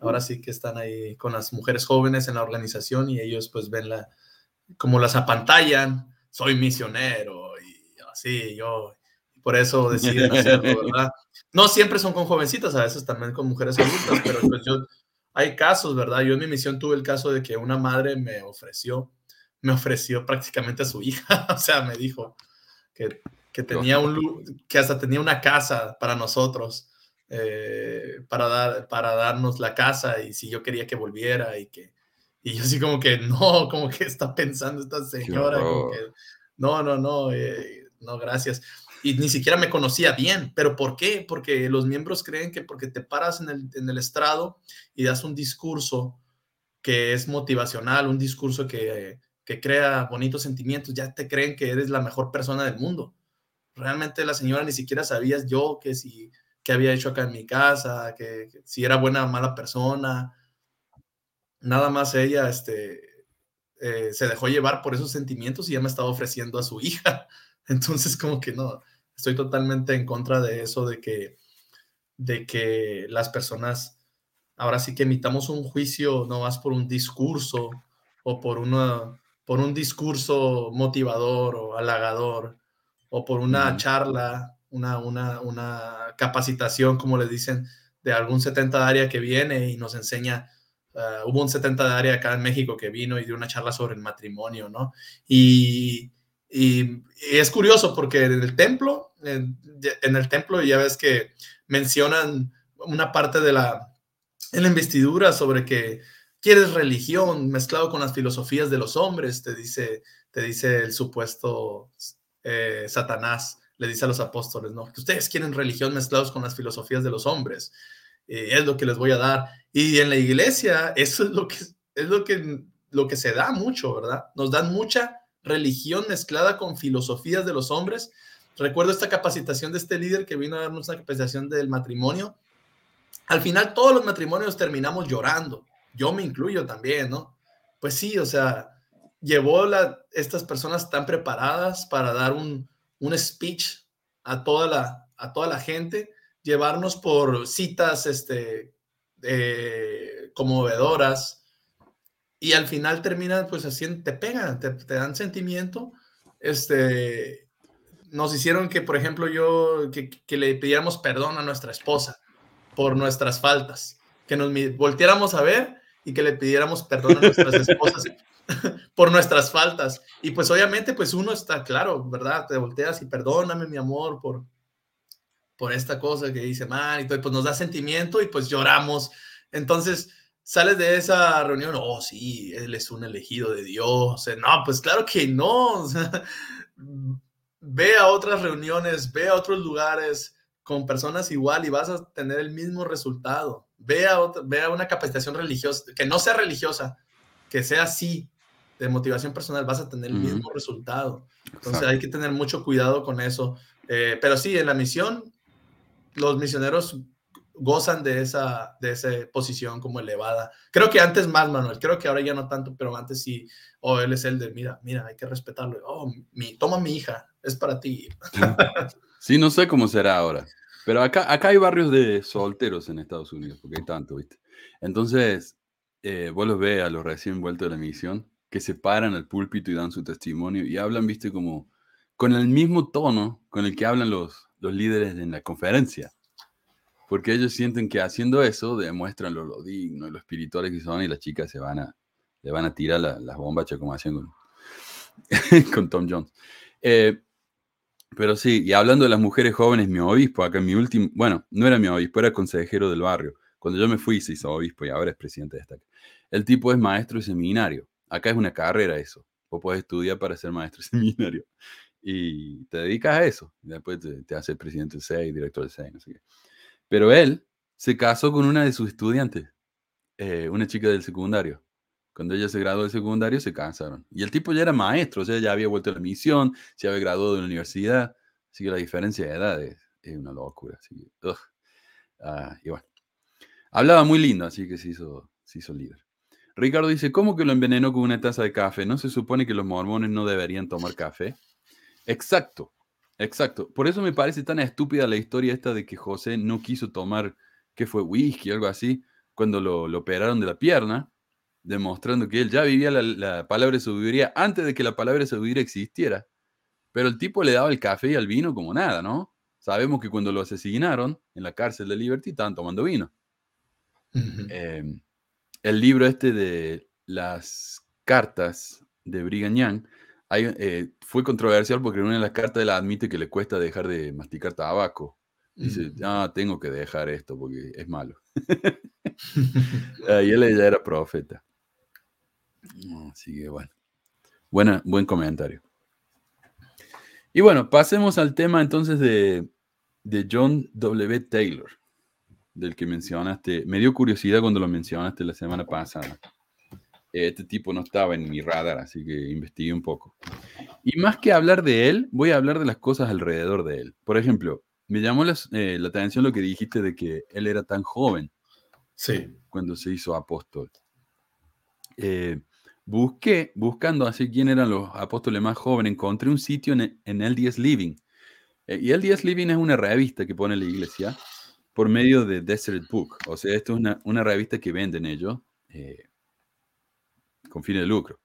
ahora sí que están ahí con las mujeres jóvenes en la organización y ellos pues ven la, como las apantallan, soy misionero y así, yo, por eso deciden hacerlo, ¿verdad? No siempre son con jovencitas, a veces también con mujeres adultas, pero pues yo, hay casos, ¿verdad? Yo en mi misión tuve el caso de que una madre me ofreció, me ofreció prácticamente a su hija, o sea, me dijo, que, que tenía un, que hasta tenía una casa para nosotros. eh, para, dar, para darnos la casa y si yo quería que volviera y que... Y yo así como que no, como que está pensando esta señora, como que no, no, no, eh, no, gracias. Y ni siquiera me conocía bien, pero ¿por qué? Porque los miembros creen que porque te paras en el, en el estrado y das un discurso que es motivacional, un discurso que, que crea bonitos sentimientos, ya te creen que eres la mejor persona del mundo. Realmente la señora ni siquiera sabía yo que si que había hecho acá en mi casa, que, si era buena o mala persona. Nada más ella este, eh, se dejó llevar por esos sentimientos y ya me estaba ofreciendo a su hija. Entonces, como que no, estoy totalmente en contra de eso, de que, de que las personas ahora sí que emitamos un juicio no más por un discurso o por, una, por un discurso motivador o halagador o por una charla, una, una, una, capacitación, como le dicen, de algún 70 de área que viene y nos enseña. Uh, hubo un 70 de área acá en México que vino y dio una charla sobre el matrimonio, ¿no? Y, y, es curioso porque en el templo, en, en el templo ya ves que mencionan una parte de la, en la investidura sobre que quieres religión mezclado con las filosofías de los hombres, te dice, te dice el supuesto eh, Satanás, le dice a los apóstoles, ¿no? Que ustedes quieren religión mezclados con las filosofías de los hombres, eh, es lo que les voy a dar. Y en la iglesia, eso es lo que, es lo que, lo que se da mucho, ¿verdad? Nos dan mucha religión mezclada con filosofías de los hombres. Recuerdo esta capacitación de este líder que vino a darnos una capacitación del matrimonio al final todos los matrimonios terminamos llorando. Yo me incluyo también, ¿no? Pues sí, o sea, llevó la, estas personas tan preparadas para dar un, un speech a toda, la, a toda la gente, llevarnos por citas este, eh, conmovedoras y al final terminan pues así, te pegan, te, te, dan sentimiento. Este, nos hicieron que, por ejemplo, yo, que, que le pidiéramos perdón a nuestra esposa por nuestras faltas, que nos volteáramos a ver y que le pidiéramos perdón a nuestras esposas por nuestras faltas. Y pues obviamente pues uno está claro, ¿verdad? Te volteas y perdóname mi amor por, por esta cosa que hice mal y todo, pues nos da sentimiento y pues lloramos. Entonces sales de esa reunión, oh sí, él es un elegido de Dios. No, pues claro que no. ve a otras reuniones, ve a otros lugares, con personas igual y vas a tener el mismo resultado. Ve a, otra, ve a una capacitación religiosa, que no sea religiosa, que sea así, de motivación personal, vas a tener el mismo resultado. Entonces hay que tener mucho cuidado con eso. Eh, pero sí, en la misión, los misioneros gozan de esa, de esa posición como elevada. Creo que antes más, Manuel, creo que ahora ya no tanto, pero antes sí, o oh, él es el de, mira, mira, hay que respetarlo. Oh, mi, toma mi hija, es para ti. Sí, no sé cómo será ahora. Pero acá, acá hay barrios de solteros en Estados Unidos, porque hay tanto, ¿viste? Entonces, eh, vos los ves a los recién vueltos de la misión, que se paran al púlpito y dan su testimonio y hablan, ¿viste? Como con el mismo tono con el que hablan los, los líderes en la conferencia. Porque ellos sienten que haciendo eso demuestran lo, lo digno lo espirituales que son y las chicas se van a, le van a tirar las bombachas como hacían con, con Tom Jones. Eh, pero sí, y hablando de las mujeres jóvenes, mi obispo, acá en mi último, bueno, no era mi obispo, era consejero del barrio. Cuando yo me fui se hizo obispo y ahora es presidente de esta. El tipo es maestro de seminario. Acá es una carrera eso. Vos podés estudiar para ser maestro de seminario. Y te dedicas a eso. Después te, te haces presidente del SEI, director del SEI, no sé. Pero él se casó con una de sus estudiantes, eh, una chica del secundario. Cuando ella se graduó del secundario, se casaron. Y el tipo ya era maestro, o sea, ya había vuelto a la misión, se había graduado de la universidad. Así que la diferencia de edad es, una locura. Así y bueno. Hablaba muy lindo, así que se hizo, se hizo líder. Ricardo dice, ¿cómo que lo envenenó con una taza de café? ¿No se supone que los mormones no deberían tomar café? Exacto, exacto. Por eso me parece tan estúpida la historia esta de que José no quiso tomar, ¿qué fue? Whisky o algo así, cuando lo operaron de la pierna demostrando que él ya vivía la, palabra de sabiduría antes de que la palabra de sabiduría existiera. Pero el tipo le daba el café y el vino como nada, ¿no? Sabemos que cuando lo asesinaron en la cárcel de Liberty estaban tomando vino. Em, el libro este de las cartas de Brigham Young eh, fue controversial porque en una de las cartas él admite que le cuesta dejar de masticar tabaco Dice, ah, tengo que dejar esto porque es malo. y él ya era profeta. Así que bueno. Buena, buen comentario. Y bueno, pasemos al tema entonces de, de John W. Taylor, del que mencionaste. Me dio curiosidad cuando lo mencionaste la semana pasada. Este tipo no estaba en mi radar, así que investigué un poco. Y más que hablar de él, voy a hablar de las cosas alrededor de él. Por ejemplo, me llamó eh, la, atención lo que dijiste de que él era tan joven. Sí. Cuando se hizo apóstol. Eh, busqué, buscando así quién eran los apóstoles más jóvenes, encontré un sitio en, en LDS Living. Eh, y LDS Living es una revista que pone la iglesia por medio de Desert Book. O sea, esto es una, una revista que venden ellos con fines de lucro.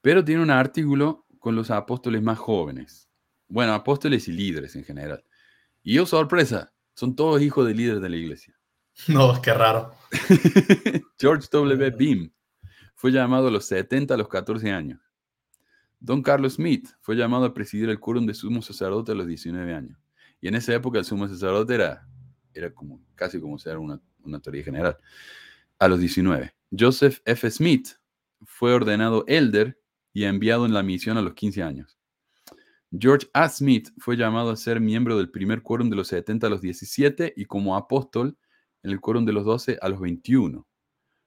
Pero tiene un artículo con los apóstoles más jóvenes. Bueno, apóstoles y líderes en general. Y yo, sorpresa, son todos hijos de líderes de la iglesia. No, qué raro. George W. Beam fue llamado a los 70 a los 14 años. Don Carlos Smith fue llamado a presidir el quórum de sumo sacerdote a los 19 años. Y en esa época el sumo sacerdote era, era como, casi como ser una, una teoría general. A los 19. Joseph F. Smith fue ordenado elder y enviado en la misión a los 15 años. George A. Smith fue llamado a ser miembro del primer quórum de los 70 a los 17 y como apóstol en el quórum de los 12 a los 21,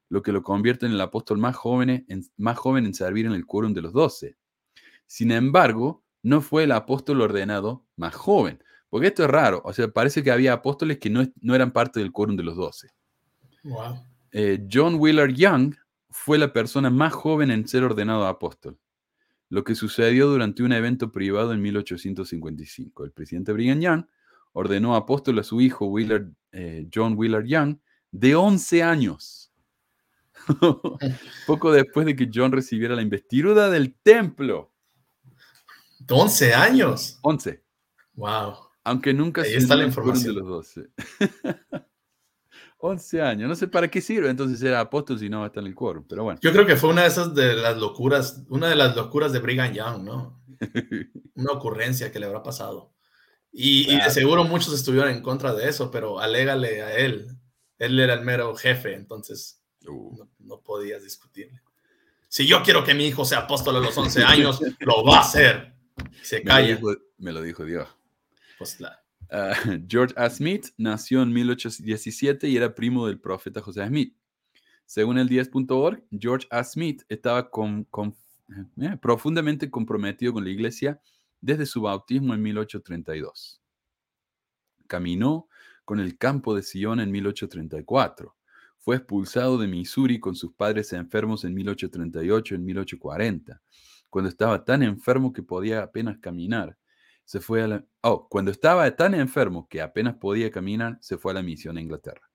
lo que lo convierte en el apóstol más joven en, más joven en servir en el quórum de los 12. Sin embargo, no fue el apóstol ordenado más joven, porque esto es raro, o sea, parece que había apóstoles que no, no eran parte del quórum de los 12. Eh, John Willard Young fue la persona más joven en ser ordenado apóstol, lo que sucedió durante un evento privado en 1855. El presidente Brigham Young ordenó apóstol a su hijo Willard, eh, John Willard Young, de 11 años, poco después de que John recibiera la investidura del templo. ¿De 11 años? 11. Wow. Aunque nunca se está la información de los 12. 11 años. No sé para qué sirve entonces ser apóstol si no va a estar en el quórum, pero bueno. Yo creo que fue una de esas de las locuras, una de las locuras de Brigham Young, ¿no? una ocurrencia que le habrá pasado. Y, de seguro muchos estuvieron en contra de eso, pero alégale a él. Él era el mero jefe, entonces uh. no, podías discutirle. Si yo quiero que mi hijo sea apóstol a los 11 años, lo va a hacer. Se calla. Me lo dijo, Dios. Pues claro. Ah, George A. Smith nació en 1817 y era primo del profeta José Smith. Según el 10.org, George A. Smith estaba eh, profundamente comprometido con la iglesia desde su bautismo en 1832. Caminó con el campo de Sion en 1834. Fue expulsado de Missouri con sus padres enfermos en 1838 en 1840, cuando estaba tan enfermo que podía apenas caminar se fue a la... Oh, cuando estaba tan enfermo que apenas podía caminar, se fue a la misión a Inglaterra.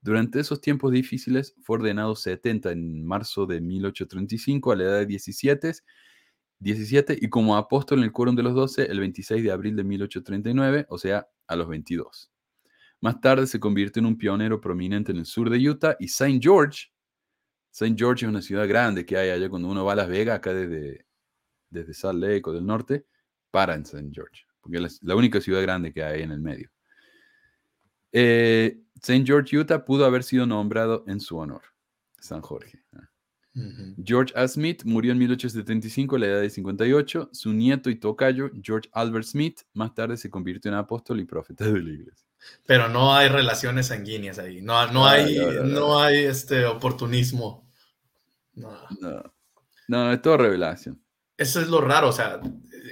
Durante esos tiempos difíciles fue ordenado 70 en marzo de 1835 a la edad de 17, 17 y como apóstol en el quórum de los 12 el 26 de abril de 1839, o sea, a los 22. Más tarde se convirtió en un pionero prominente en el sur de Utah y St. George. St. George es una ciudad grande que hay allá cuando uno va a Las Vegas, acá desde, desde Salt Lake o del norte para en St. George, porque es la única ciudad grande que hay en el medio. Eh, St. George, Utah pudo haber sido nombrado en su honor, San Jorge. George A. Smith murió en 1875 a la edad de 58. Su nieto y tocayo, George Albert Smith, más tarde se convirtió en apóstol y profeta de la iglesia. Pero no hay relaciones sanguíneas ahí, no, no hay, no, hay este oportunismo. No. no, no, es todo revelación. Eso es lo raro, o sea,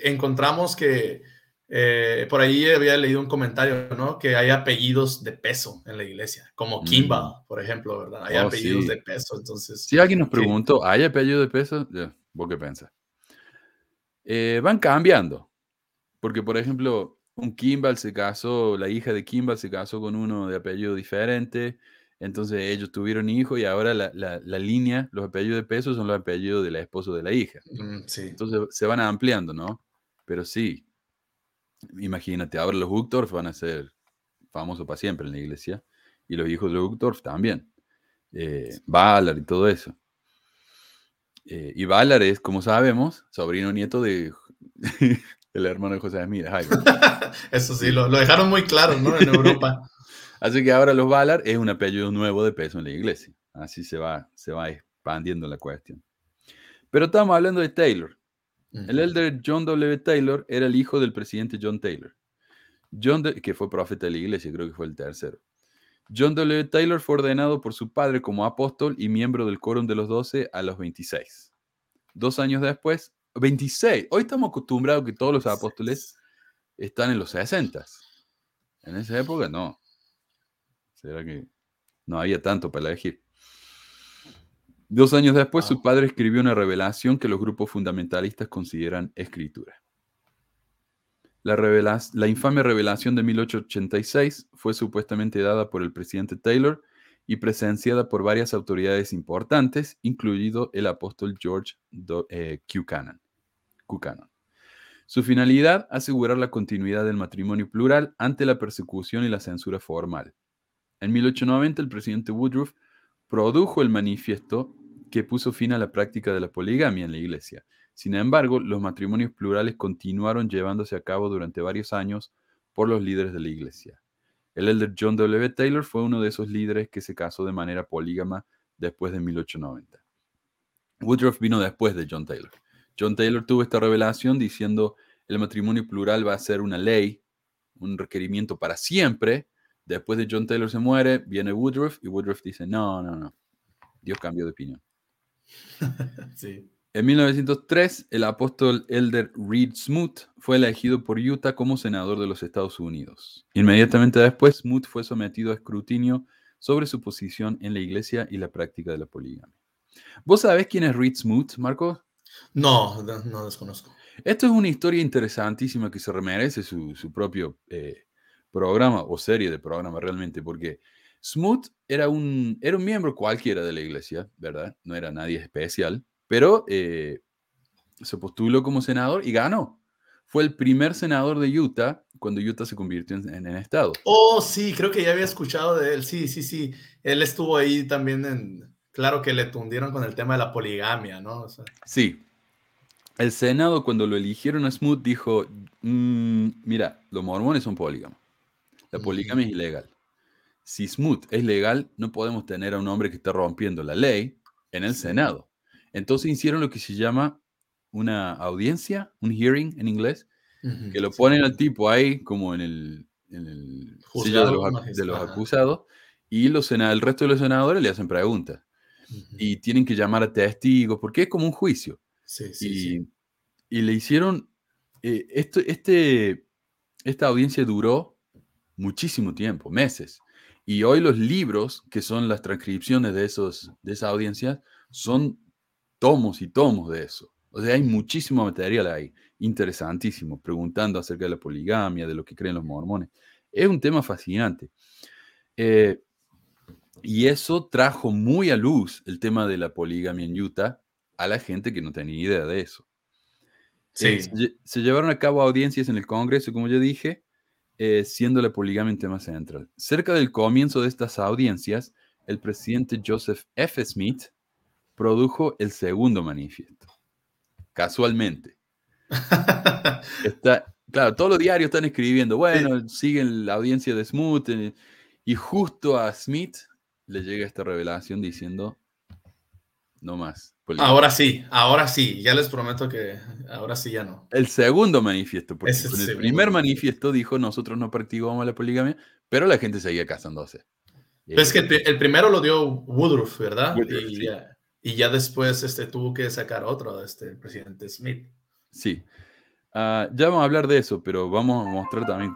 encontramos que eh, por ahí había leído un comentario, ¿no? Que hay apellidos de peso en la iglesia, como Kimba, mm. por ejemplo, ¿verdad? Hay oh, apellidos de peso, entonces... Si alguien nos preguntó, ¿hay apellidos de peso? ¿Vos qué pensás? Eh, van cambiando, porque por ejemplo, un Kimball se casó, la hija de Kimball se casó con uno de apellido diferente, entonces ellos tuvieron hijo y ahora la, la, línea, los apellidos de peso son los apellidos de la esposa de la hija. Mm, sí. Entonces se van ampliando, ¿no? Pero sí, imagínate, ahora los Uchtdorf van a ser famosos para siempre en la iglesia y los hijos de Uchtdorf también. Eh, y todo eso. Eh, y Valar es, como sabemos, sobrino nieto de, El hermano de José Smith. Eso sí, lo, lo dejaron muy claro, ¿no? En Europa. Así que ahora los Valar es un apellido nuevo de peso en la iglesia. Así se va, se va expandiendo la cuestión. Pero estamos hablando de Taylor. El elder John W. Taylor era el hijo del presidente John Taylor. John que fue profeta de la iglesia, creo que fue el tercero. John W. Taylor fue ordenado por su padre como apóstol y miembro del quórum de los doce a los 26. Dos años después, 26. Hoy estamos acostumbrados que todos los apóstoles están en los 60. En esa época no. ¿Será que no había tanto para elegir? Dos años después, su padre escribió una revelación que los grupos fundamentalistas consideran escritura. La, la, infame revelación de 1886 fue supuestamente dada por el presidente Taylor y presenciada por varias autoridades importantes, incluido el apóstol George eh, Buchanan. Su finalidad, asegurar la continuidad del matrimonio plural ante la persecución y la censura formal. En 1890, el presidente Woodruff produjo el manifiesto que puso fin a la práctica de la poligamia en la iglesia. Sin embargo, los matrimonios plurales continuaron llevándose a cabo durante varios años por los líderes de la iglesia. El elder John W. Taylor fue uno de esos líderes que se casó de manera polígama después de 1890. Woodruff vino después de John Taylor. John Taylor tuvo esta revelación diciendo el matrimonio plural va a ser una ley, un requerimiento para siempre. Después de John Taylor se muere, viene Woodruff y Woodruff dice, no, no, no. Dios cambió de opinión. sí. En 1903, el apóstol Elder Reed Smoot fue elegido por Utah como senador de los Estados Unidos. Inmediatamente después, Smoot fue sometido a escrutinio sobre su posición en la iglesia y la práctica de la poligamia. ¿Vos sabés quién es Reed Smoot, Marco? No, no desconozco. Esto es una historia interesantísima que se remerece su, su propio eh, programa o serie de programas realmente, porque Smoot era un, era un miembro cualquiera de la iglesia, ¿verdad? No era nadie especial, pero eh, se postuló como senador y ganó. Fue el primer senador de Utah cuando Utah se convirtió en, en, estado. Oh, sí, creo que ya había escuchado de él. Sí, sí, sí. Él estuvo ahí también en, claro que le tundieron con el tema de la poligamia, ¿no? Sí. El Senado, cuando lo eligieron a Smoot, dijo: mm, Mira, los mormones son polígamos. La poligamia es ilegal. Si Smoot es legal, no podemos tener a un hombre que esté rompiendo la ley en el Senado. Entonces hicieron lo que se llama una audiencia, un hearing en inglés, que lo ponen al tipo ahí como en el, en el de los, acusados y los el resto de los senadores le hacen preguntas. Y tienen que llamar a testigos porque es como un juicio. y, y, le hicieron, eh, esto, este, esta audiencia duró muchísimo tiempo, meses. Y hoy los libros, que son las transcripciones de, esos, de esa audiencia, son tomos y tomos de eso. O sea, hay muchísimo material ahí, interesantísimo, preguntando acerca de la poligamia, de lo que creen los mormones. Es un tema fascinante. Eh, y eso trajo muy a luz el tema de la poligamia en Utah a la gente que no tenía idea de eso. Sí. Eh, se, se, llevaron a cabo audiencias en el Congreso, como ya dije, eh, siendo la poligamia un tema central. Cerca del comienzo de estas audiencias, el presidente Joseph F. Smith produjo el segundo manifiesto. Casualmente. Está, claro, todos los diarios están escribiendo, bueno, siguen la audiencia de Smith, eh, y justo a Smith le llega esta revelación diciendo, no más. Ahora sí, ahora sí, ya les prometo que ahora sí ya no. El segundo manifiesto, porque el primer manifiesto dijo nosotros no practicamos la poligamia, pero la gente seguía casándose. es que el, primero lo dio Woodruff, ¿verdad? y, ya, después este, tuvo que sacar otro, este, el presidente Smith. Sí. Ah, ya vamos a hablar de eso, pero vamos a mostrar también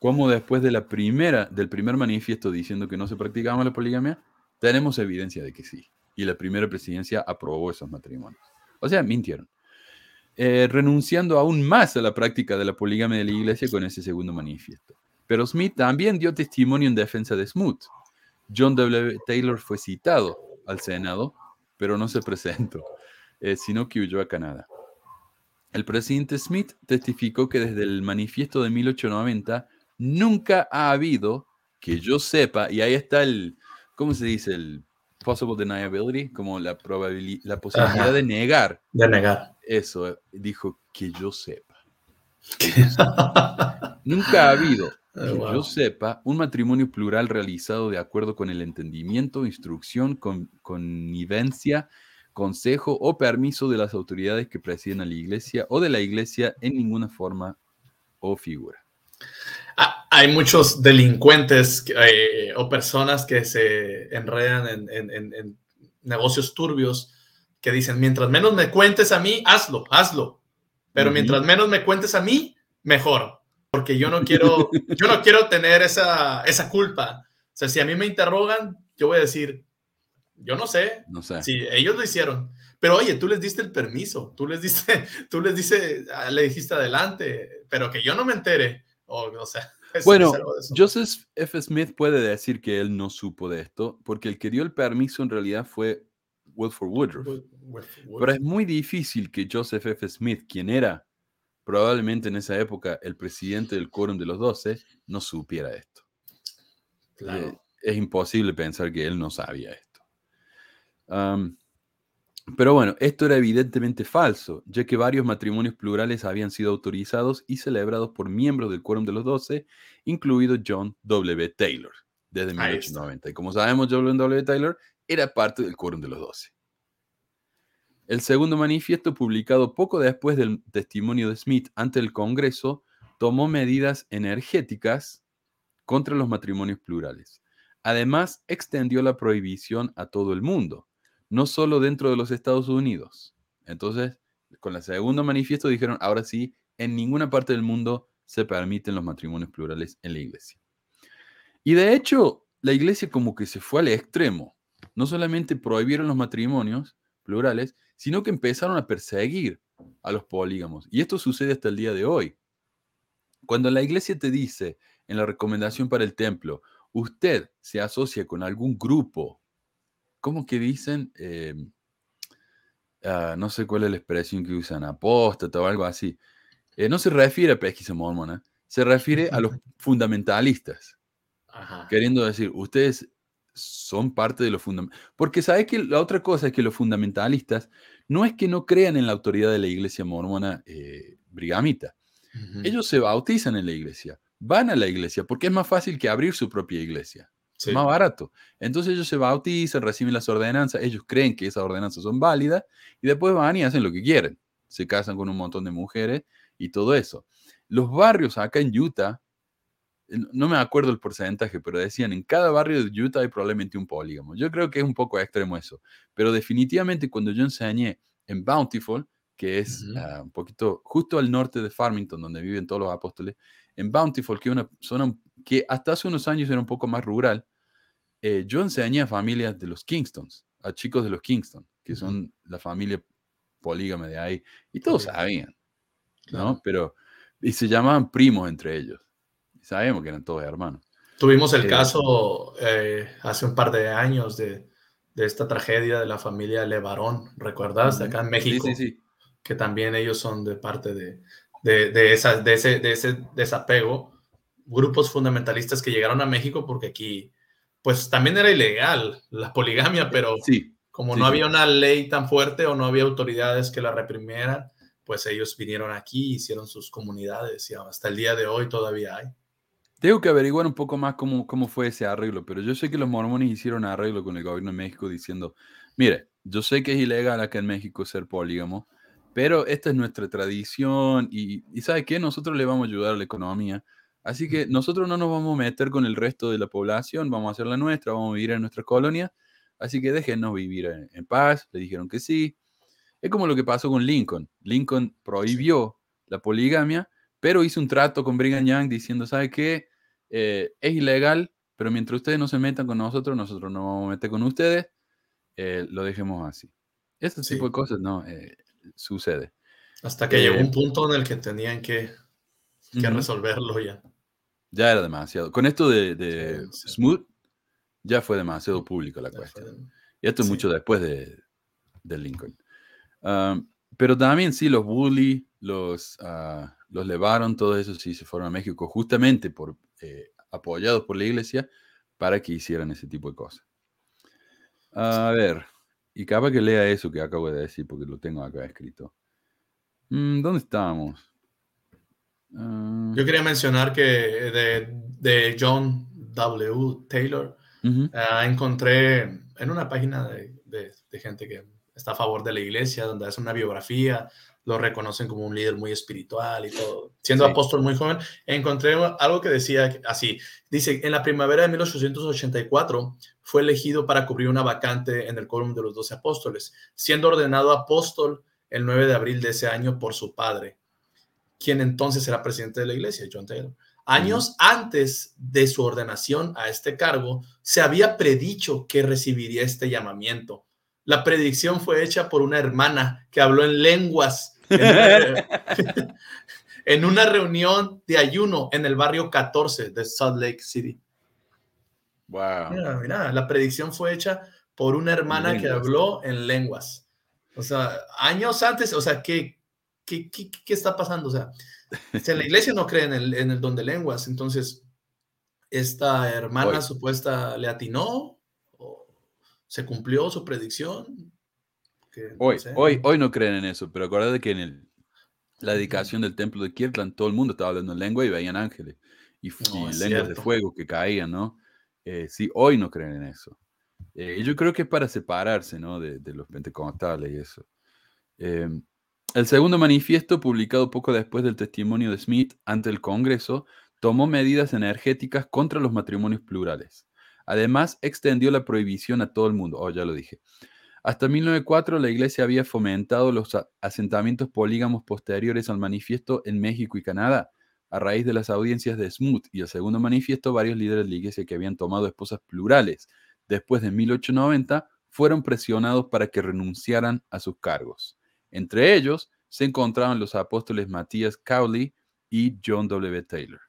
cómo después de la primera, del primer manifiesto diciendo que no se practicaba la poligamia, tenemos evidencia de que sí y la primera presidencia aprobó esos matrimonios. O sea, mintieron. Eh, renunciando aún más a la práctica de la poligamia de la iglesia con ese segundo manifiesto. Pero Smith también dio testimonio en defensa de Smoot. John W. Taylor fue citado al Senado, pero no se presentó, eh, sino que huyó a Canadá. El presidente Smith testificó que desde el manifiesto de 1890 nunca ha habido, que yo sepa, y ahí está el, ¿cómo se dice? El possible deniability, como la, probabilidad, la posibilidad de negar. De negar. Eso, dijo que yo sepa. Nunca ha habido, Ah, que wow. yo sepa, un matrimonio plural realizado de acuerdo con el entendimiento, instrucción, con, connivencia, consejo o permiso de las autoridades que presiden a la iglesia o de la iglesia en ninguna forma o figura. Hay muchos delincuentes eh, o personas que se enredan en, en- en- en negocios turbios que dicen, mientras menos me cuentes a mí, hazlo, hazlo. Pero mientras menos me cuentes a mí, mejor. Porque yo no quiero, yo no quiero tener esa, esa culpa. O sea, si a mí me interrogan, yo voy a decir, yo no sé, No sé. Sí, ellos lo hicieron. Pero oye, tú les diste el permiso, tú les diste, tú les dice, ah, le dijiste adelante, pero que yo no me entere. O, o sea, Bueno. Joseph F. Smith puede decir que él no supo de esto, porque el que dio el permiso en realidad fue Wilford Woodruff. Wood- Wood- Wood- Pero es muy difícil que Joseph F. Smith, quien era probablemente en esa época el presidente del Quórum de los Doce, no supiera esto. claro. Eh, es imposible pensar que él no sabía esto. Pero bueno, esto era evidentemente falso, ya que varios matrimonios plurales habían sido autorizados y celebrados por miembros del Quórum de los Doce, incluido John W. Taylor, desde Ahí está. 1890. Y como sabemos, John W. Taylor era parte del Quórum de los Doce. El segundo manifiesto, publicado poco después del testimonio de Smith ante el Congreso, tomó medidas energéticas contra los matrimonios plurales. Además, extendió la prohibición a todo el mundo, no solo dentro de los Estados Unidos. Entonces, con el segundo manifiesto dijeron, ahora sí, en ninguna parte del mundo se permiten los matrimonios plurales en la iglesia. Y de hecho, la iglesia como que se fue al extremo. No solamente prohibieron los matrimonios plurales, sino que empezaron a perseguir a los polígamos. Y esto sucede hasta el día de hoy. Cuando la iglesia te dice en la recomendación para el templo, usted se asocia con algún grupo, ¿cómo que dicen? Eh, ah, no sé cuál es la expresión que usan, apóstata o algo así. Eh, no se refiere a pesquisa mormona, se refiere a los fundamentalistas, Ajá. queriendo decir, ustedes son parte de los fundamentalistas. Porque sabes que la otra cosa es que los fundamentalistas no es que no crean en la autoridad de la iglesia mormona eh, brigamita, ellos se bautizan en la iglesia, van a la iglesia, porque es más fácil que abrir su propia iglesia, Sí. más barato. Entonces ellos se bautizan, reciben las ordenanzas, ellos creen que esas ordenanzas son válidas y después van y hacen lo que quieren. Se casan con un montón de mujeres y todo eso. Los barrios acá en Utah, no me acuerdo el porcentaje, pero decían, en cada barrio de Utah hay probablemente un polígamo. Yo creo que es un poco extremo eso, pero definitivamente cuando yo enseñé en Bountiful, que es ah, un poquito justo al norte de Farmington, donde viven todos los apóstoles, en Bountiful, que es una zona que hasta hace unos años era un poco más rural, eh, yo enseñé a familias de los Kingstons, a chicos de los Kingston, que son la familia polígama de ahí, y todos sabían, ¿no? Pero, y se llamaban primos entre ellos. Sabemos que eran todos hermanos. Tuvimos el Eh, caso eh, hace un par de años de, de esta tragedia de la familia Levarón, ¿recuerdas? Ujú. Acá en Sí, México. sí, sí. que también ellos son de parte de, de, de, esa- de ese, de ese desapego, grupos fundamentalistas que llegaron a México porque aquí, pues también era ilegal la poligamia, pero Sí, como sí, no sí. había una ley tan fuerte o no había autoridades que la reprimieran, pues ellos vinieron aquí, hicieron sus comunidades y hasta el día de hoy todavía hay. Tengo que averiguar un poco más cómo, cómo fue ese arreglo, pero yo sé que los mormones hicieron arreglo con el gobierno de México diciendo, mire, yo sé que es ilegal acá en México ser polígamo, pero esta es nuestra tradición y, y ¿sabe qué? Nosotros le vamos a ayudar a la economía. Así que nosotros no nos vamos a meter con el resto de la población, vamos a hacer la nuestra, vamos a vivir en nuestra colonia, así que déjenos vivir en, en paz. Le dijeron que sí. Es como lo que pasó con Lincoln. Lincoln prohibió la poligamia, pero hizo un trato con Brigham Young diciendo, ¿sabe qué? Eh, es ilegal, pero mientras ustedes no se metan con nosotros, nosotros no vamos a meter con ustedes, eh, lo dejemos así. Ese Sí. tipo de cosas no eh, sucede. Hasta que Eh, llegó un punto en el que tenían que, que Ujú. resolverlo ya. Ya era demasiado. Con esto de, de Sí, sí. Smooth, ya fue demasiado público la Ya cuestión. fue- Y esto es Sí. mucho después de, de Lincoln. Um, pero también sí, los Bully, los, ah, los Levaron, todos esos sí se fueron a México justamente por, eh, apoyados por la iglesia para que hicieran ese tipo de cosas. A ver, y capaz que lea eso que acabo de decir porque lo tengo acá escrito. Mm, ¿Dónde estábamos? Ah, Yo quería mencionar que de, de John W. Taylor ah, encontré en una página de, de- de gente que está a favor de la iglesia, donde hace una biografía, lo reconocen como un líder muy espiritual y todo. Siendo Sí. apóstol muy joven, encontré algo que decía así. Dice, en la primavera de 1884 fue elegido para cubrir una vacante en el quórum de los doce apóstoles, siendo ordenado apóstol el 9 de abril de ese año por su padre, quien entonces era presidente de la iglesia, John Taylor. Años antes de su ordenación a este cargo, se había predicho que recibiría este llamamiento. La predicción fue hecha por una hermana que habló en lenguas en una, en una reunión de ayuno en el barrio 14 de Salt Lake City. Wow. Mira, mira, la predicción fue hecha por una hermana que habló en lenguas. O sea, años antes, o sea, ¿qué, qué, qué, qué está pasando? O sea, si en la iglesia no creen en el, en el don de lenguas, entonces, ¿esta hermana Hoy. supuesta le atinó? ¿O se cumplió su predicción? Que no Hoy, sé. hoy, hoy no creen en eso, pero acuérdate que en el- la dedicación del templo de Kirtland todo el mundo estaba hablando en lengua y veían ángeles y, No, y lenguas de cierto. fuego que caían, ¿no? Eh, sí, hoy no creen en eso. Eh, y yo creo que es para separarse, ¿no? De, de los pentecostales y eso. Eh, el segundo manifiesto, publicado poco después del testimonio de Smith ante el Congreso, tomó medidas energéticas contra los matrimonios plurales. Además, extendió la prohibición a todo el mundo. Oh, ya lo dije. Hasta 1904 la Iglesia había fomentado los asentamientos polígamos posteriores al manifiesto en México y Canadá. A raíz de las audiencias de Smoot y el segundo manifiesto, varios líderes de la Iglesia que habían tomado esposas plurales después de 1890 fueron presionados para que renunciaran a sus cargos. Entre ellos se encontraban los apóstoles Matías Cowley y John W. Taylor.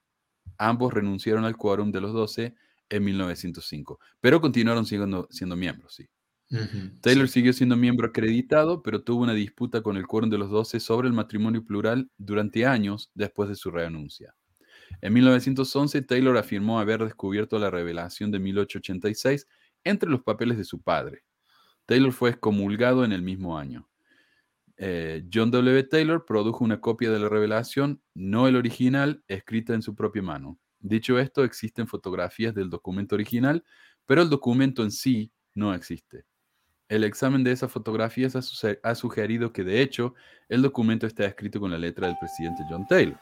Ambos renunciaron al quórum de los doce en 1905, pero continuaron siendo, siendo miembros, sí. Taylor sí. siguió siendo miembro acreditado, pero tuvo una disputa con el quórum de los doce sobre el matrimonio plural durante años después de su renuncia. En 1911, Taylor afirmó haber descubierto la revelación de 1886 entre los papeles de su padre. Taylor fue excomulgado en el mismo año. Eh, John W. Taylor produjo una copia de la revelación, no el original, escrita en su propia mano. Dicho esto, existen fotografías del documento original, pero el documento en sí no existe. El examen de esas fotografías ha, sugerido que, de hecho, el documento está escrito con la letra del presidente John Taylor.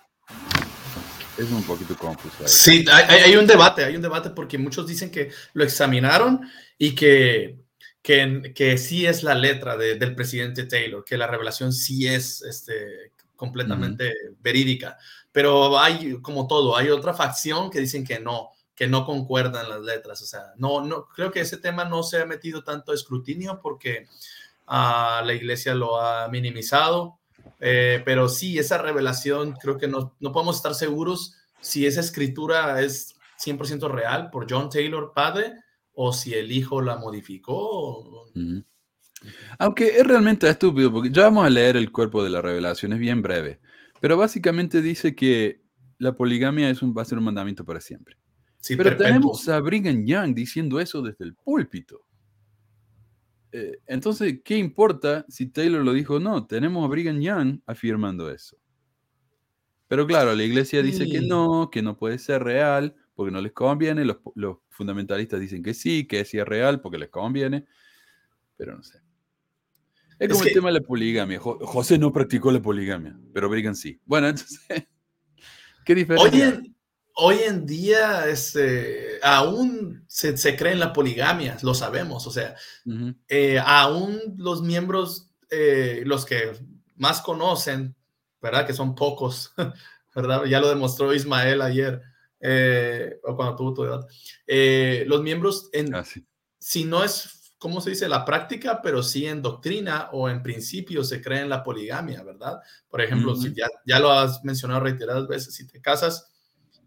Es un poquito confuso. Sí, hay un debate, hay un debate porque muchos dicen que lo examinaron y que, que, que sí es la letra de- del presidente Taylor, que la revelación sí es este, completamente verídica. Pero hay, como todo, hay otra facción que dicen que no, que no concuerdan las letras. O sea, no, no, creo que ese tema no se ha metido tanto a escrutinio porque ah, la iglesia lo ha minimizado. Eh, pero sí, esa revelación creo que no, no podemos estar seguros si esa escritura es 100% real por John Taylor padre o si el hijo la modificó. Aunque es realmente estúpido, porque ya vamos a leer el cuerpo de la revelación, es bien breve. Pero básicamente dice que la poligamia es un, va a ser un mandamiento para siempre. Sí, Pero perpetuo. tenemos a Brigham Young diciendo eso desde el púlpito. Eh, entonces, ¿qué importa si Taylor lo dijo o no? Tenemos a Brigham Young afirmando eso. Pero claro, la iglesia dice que no, que no puede ser real porque no les conviene. Los, los fundamentalistas dicen que sí, que sí es real porque les conviene. Pero no sé. Es Es como que- el tema de la poligamia. Jo- José no practicó la poligamia, pero Brigham sí. Bueno, entonces, ¿qué diferencia? Hoy en, hoy en día este, aún se, se cree en la poligamia, lo sabemos. O sea, Ujú. eh, aún los miembros, eh, los que más conocen, ¿verdad? Que son pocos, ¿verdad? Ya lo demostró Ismael ayer, eh, o cuando tuvo tu edad. Eh, los miembros, en, Ah, sí. si no es, ¿cómo se dice? La práctica, pero sí en doctrina o en principio se cree en la poligamia, ¿verdad? Por ejemplo, si ya, ya lo has mencionado reiteradas veces, si te casas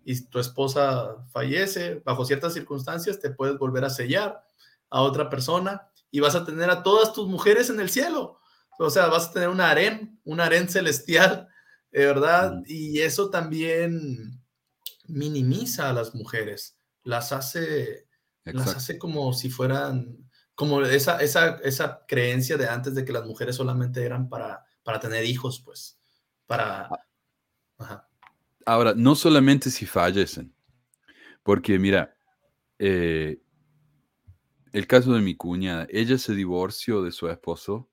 y tu esposa fallece, bajo ciertas circunstancias te puedes volver a sellar a otra persona y vas a tener a todas tus mujeres en el cielo. O sea, vas a tener un harem, un harem celestial, eh, ¿verdad? Y eso también minimiza a las mujeres, las hace las hace como si fueran, como esa, esa, esa creencia de antes de que las mujeres solamente eran para, para tener hijos, pues, para... Ajá. Ahora, no solamente si fallecen, porque mira, eh, el caso de mi cuñada, ella se divorció de su esposo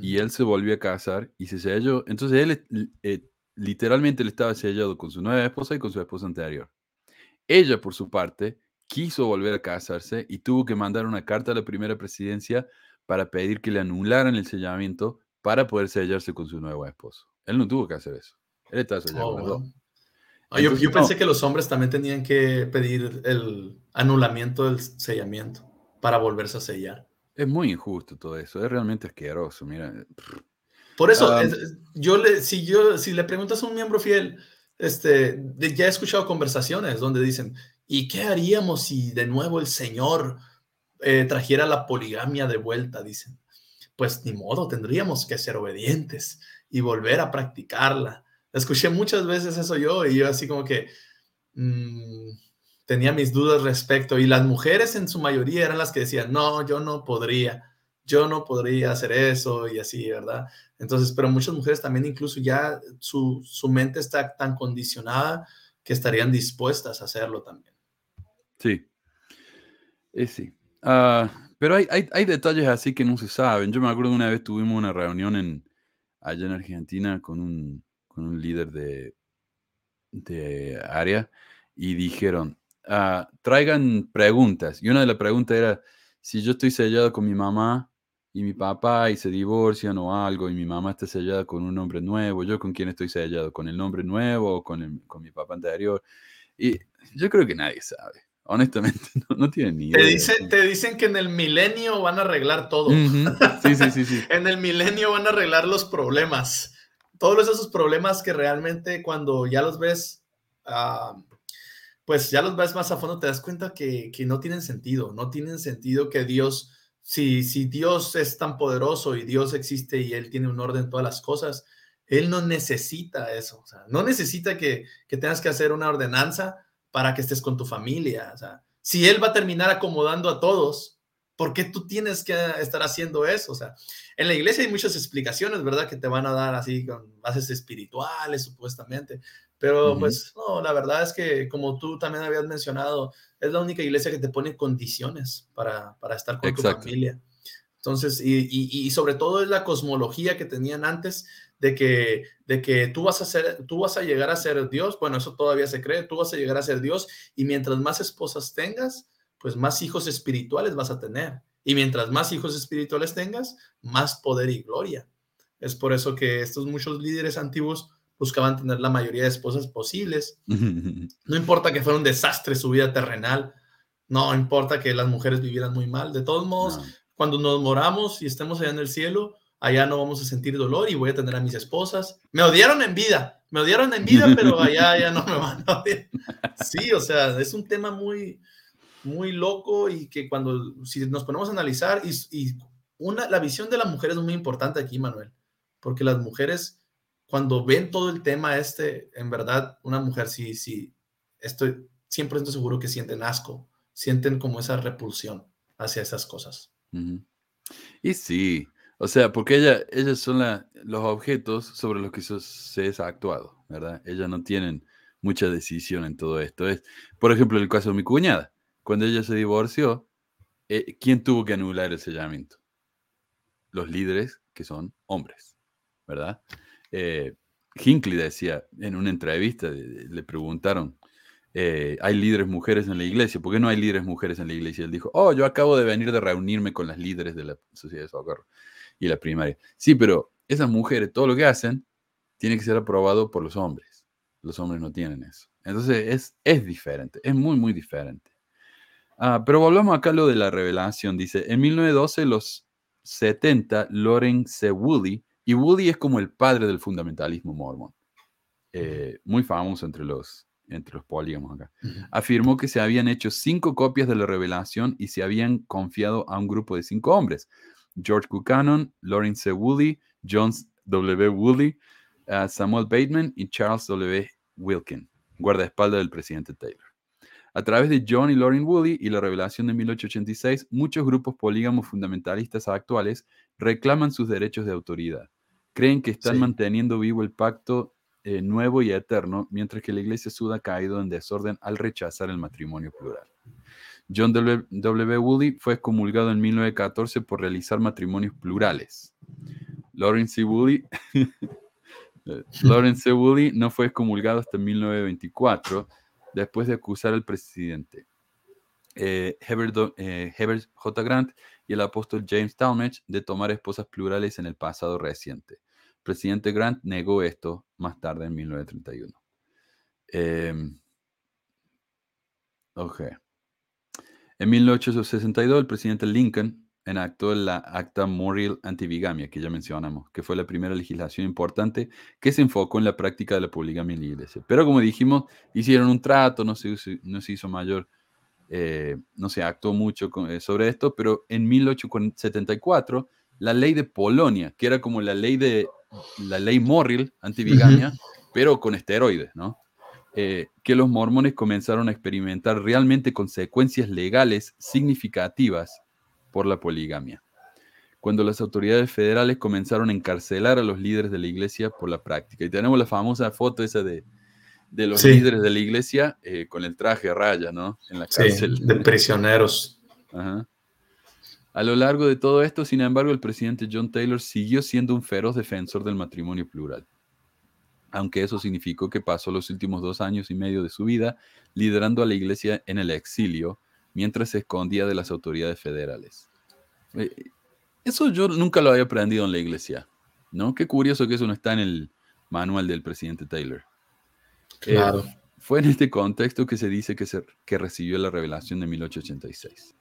y él se volvió a casar y se selló. Entonces él eh, literalmente le estaba sellado con su nueva esposa y con su esposa anterior. Ella, por su parte, quiso volver a casarse y tuvo que mandar una carta a la primera presidencia para pedir que le anularan el sellamiento para poder sellarse con su nuevo esposo. Él no tuvo que hacer eso. Él estaba sellado oh, ah, yo, pensé que los hombres también tenían que pedir el anulamiento del sellamiento para volverse a sellar. Es muy injusto todo eso, es realmente asqueroso, mira. Por eso, ah, yo le, si, yo, si le preguntas a un miembro fiel, este, ya he escuchado conversaciones donde dicen, ¿y qué haríamos si de nuevo el Señor eh, trajera la poligamia de vuelta? Dicen, pues ni modo, tendríamos que ser obedientes y volver a practicarla. Escuché muchas veces eso yo y yo así como que... Mm, tenía mis dudas respecto y las mujeres en su mayoría eran las que decían, no, yo no podría, yo no podría hacer eso y así, ¿verdad? Entonces, pero muchas mujeres también incluso ya su, su mente está tan condicionada que estarían dispuestas a hacerlo también. Sí, eh, sí. Ah, pero hay, hay, hay, detalles así que no se saben. Yo me acuerdo una vez tuvimos una reunión en, allá en Argentina con un, con un líder de, de área y dijeron, Ah, traigan preguntas. Y una de las preguntas era, si yo estoy sellado con mi mamá y mi papá y se divorcian o algo y mi mamá está sellada con un hombre nuevo, ¿yo con quién estoy sellado? ¿Con el nombre nuevo o con, con mi papá anterior? Y yo creo que nadie sabe. Honestamente, no, tienen ni idea. Te, dice, te dicen que en el milenio van a arreglar todo. Sí, sí, sí, sí. en el milenio van a arreglar los problemas. Todos esos problemas que realmente cuando ya los ves, uh, pues ya los ves más a fondo, te das cuenta que, no tienen sentido, no tienen sentido que Dios, si, si Dios es tan poderoso y Dios existe y Él tiene un orden en todas las cosas, Él no necesita eso, no necesita que, que tengas que hacer una ordenanza para que estés con tu familia, o sea, si Él va a terminar acomodando a todos, ¿por qué tú tienes que estar haciendo eso? O sea, en la iglesia hay muchas explicaciones, ¿verdad? Que te van a dar así con bases espirituales, supuestamente, pero pues no, la verdad es que como tú también habías mencionado, es la única iglesia que te pone condiciones para, para estar con tu familia. Entonces, y, y, sobre todo es la cosmología que tenían antes de que, de que tú, vas a ser, tú vas a llegar a ser Dios. Bueno, eso todavía se cree, tú vas a llegar a ser Dios y mientras más esposas tengas, pues más hijos espirituales vas a tener. Y mientras más hijos espirituales tengas, más poder y gloria. Es por eso que estos muchos líderes antiguos buscaban tener la mayoría de esposas posibles. No importa que fuera un desastre su vida terrenal, no importa que las mujeres vivieran muy mal. De todos modos, cuando nos moramos y estemos allá en el cielo, allá no vamos a sentir dolor y voy a tener a mis esposas. Me odiaron en vida, me odiaron en vida, pero allá ya no me van a odiar. Sí, o sea, es un tema muy, muy loco y que cuando, si nos ponemos a analizar, y, y una, la visión de la mujer es muy importante aquí, Manuel, porque las mujeres cuando ven todo el tema este, en verdad, una mujer sí, sí, estoy 100% seguro que sienten asco, sienten como esa repulsión hacia esas cosas. Y sí, o sea, porque ella, ellas son los objetos sobre los que se ha actuado, ¿verdad? Ellas no tienen mucha decisión en todo esto. Es, por ejemplo, el caso de mi cuñada. Cuando ella se divorció, eh, ¿quién tuvo que anular el sellamiento? Los líderes que son hombres, ¿verdad? Eh, Hinckley decía en una entrevista, le preguntaron, eh, ¿hay líderes mujeres en la iglesia? ¿Por qué no hay líderes mujeres en la iglesia? Él dijo, oh, yo acabo de venir de reunirme con las líderes de la sociedad de socorro y la primaria. Sí, pero esas mujeres, todo lo que hacen, tiene que ser aprobado por los hombres. Los hombres no tienen eso. Entonces es, es diferente, es muy, muy diferente. Ah, pero volvamos acá a lo de la revelación. Dice, en 1912, los 70, Loren C. y Woody es como el padre del fundamentalismo mormón, eh, muy famoso entre los, entre los polígamos acá. Afirmó que se habían hecho cinco copias de la revelación y se habían confiado a un grupo de cinco hombres. George Buchanan, Lawrence Woody, John W. Woody, uh, Samuel Bateman y Charles W. Wilkin, guardaespaldas del presidente Taylor. A través de John y Lauren Woody y la revelación de 1886, muchos grupos polígamos fundamentalistas actuales reclaman sus derechos de autoridad creen que están manteniendo vivo el pacto eh, nuevo y eterno, mientras que la iglesia suda ha caído en desorden al rechazar el matrimonio plural. John W. W. Woolley fue comulgado en 1914 por realizar matrimonios plurales. Lawrence C. Woolley, Lawrence C. Woolley no fue excomulgado hasta 1924, después de acusar al presidente eh, Herbert, Do- eh, J. Grant y el apóstol James Talmage de tomar esposas plurales en el pasado reciente. Presidente Grant negó esto más tarde en 1931. Em, ok. En 1862, el presidente Lincoln enactó la Acta Morrill Antibigamia, que ya mencionamos, que fue la primera legislación importante que se enfocó en la práctica de la poligamia en la iglesia. Pero como dijimos, hicieron un trato, no se, hizo- no se hizo mayor, eh, no se actuó mucho con- eh, sobre esto, pero en 1874, la ley de Polonia, que era como la ley de la ley Morrill antibigamia, pero con esteroides, ¿no? eh, que los mormones comenzaron a experimentar realmente consecuencias legales significativas por la poligamia. Cuando las autoridades federales comenzaron a encarcelar a los líderes de la iglesia por la práctica. Y tenemos la famosa foto esa de, de los Sí. líderes de la iglesia eh, con el traje a raya, ¿no? En la Sí, cárcel. de prisioneros. Ajá. A lo largo de todo esto, sin embargo, el presidente John Taylor siguió siendo un feroz defensor del matrimonio plural, aunque eso significó que pasó los últimos dos años y medio de su vida liderando a la iglesia en el exilio mientras se escondía de las autoridades federales. Eh, Eso yo nunca lo había aprendido en la iglesia, ¿no? Qué curioso que eso no está en el manual del presidente Taylor. Eh, Claro. fue en este contexto que se dice que, se- que recibió la revelación de 1886.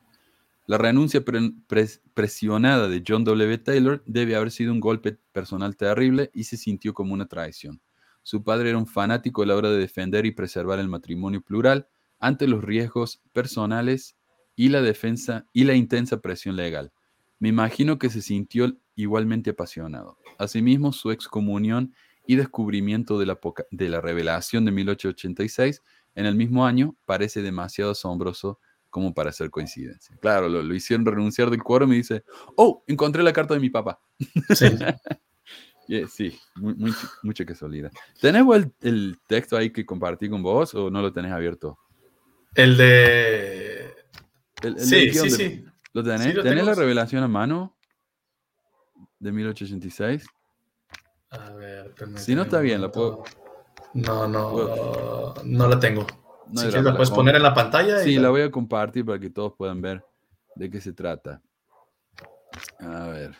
La renuncia pre- pres- presionada de John W. Taylor debe haber sido un golpe personal terrible y se sintió como una traición. Su padre era un fanático a la hora de defender y preservar el matrimonio plural ante los riesgos personales y la defensa y la intensa presión legal. Me imagino que se sintió igualmente apasionado. Asimismo, su excomunión y descubrimiento de la, de la revelación de 1886 en el mismo año parece demasiado asombroso como para ser coincidencia. Claro, lo, lo hicieron renunciar del quórum y dice, oh, encontré la carta de mi papá. Sí. Yeah, sí, mucha casualidad. ¿Tenés el, el texto ahí que compartí con vos o no lo tenés abierto? El de. El- el Sí, sí, de- sí. ¿Lo tenés? Sí, lo ¿Tenés la revelación a mano? De 1886. A ver, Si no está bien, la puedo- No, no, puedo- no la tengo. No si quieres, la puedes poner en la pantalla. Sí, la- la voy a compartir para que todos puedan ver de qué se trata. A ver.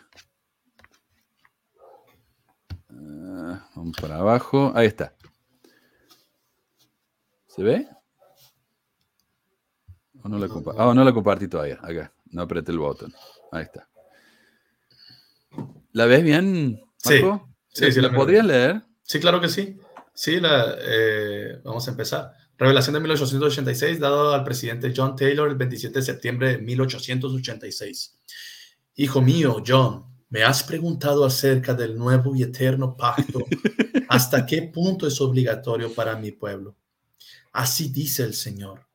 Ah, vamos para abajo. Ahí está. ¿Se ve? ¿O no la compa- Ah, no la compartí todavía. Acá. No apreté el botón. Ahí está. ¿La ves bien, Sí, Marco? sí, sí, ¿La la podrías leer? Sí, claro que sí. Sí, la, eh, vamos a empezar. Revelación de 1886, dado al presidente John Taylor el 27 de septiembre de 1886. Hijo mío, John, me has preguntado acerca del nuevo y eterno pacto. ¿Hasta qué punto es obligatorio para mi pueblo? Así dice el Señor.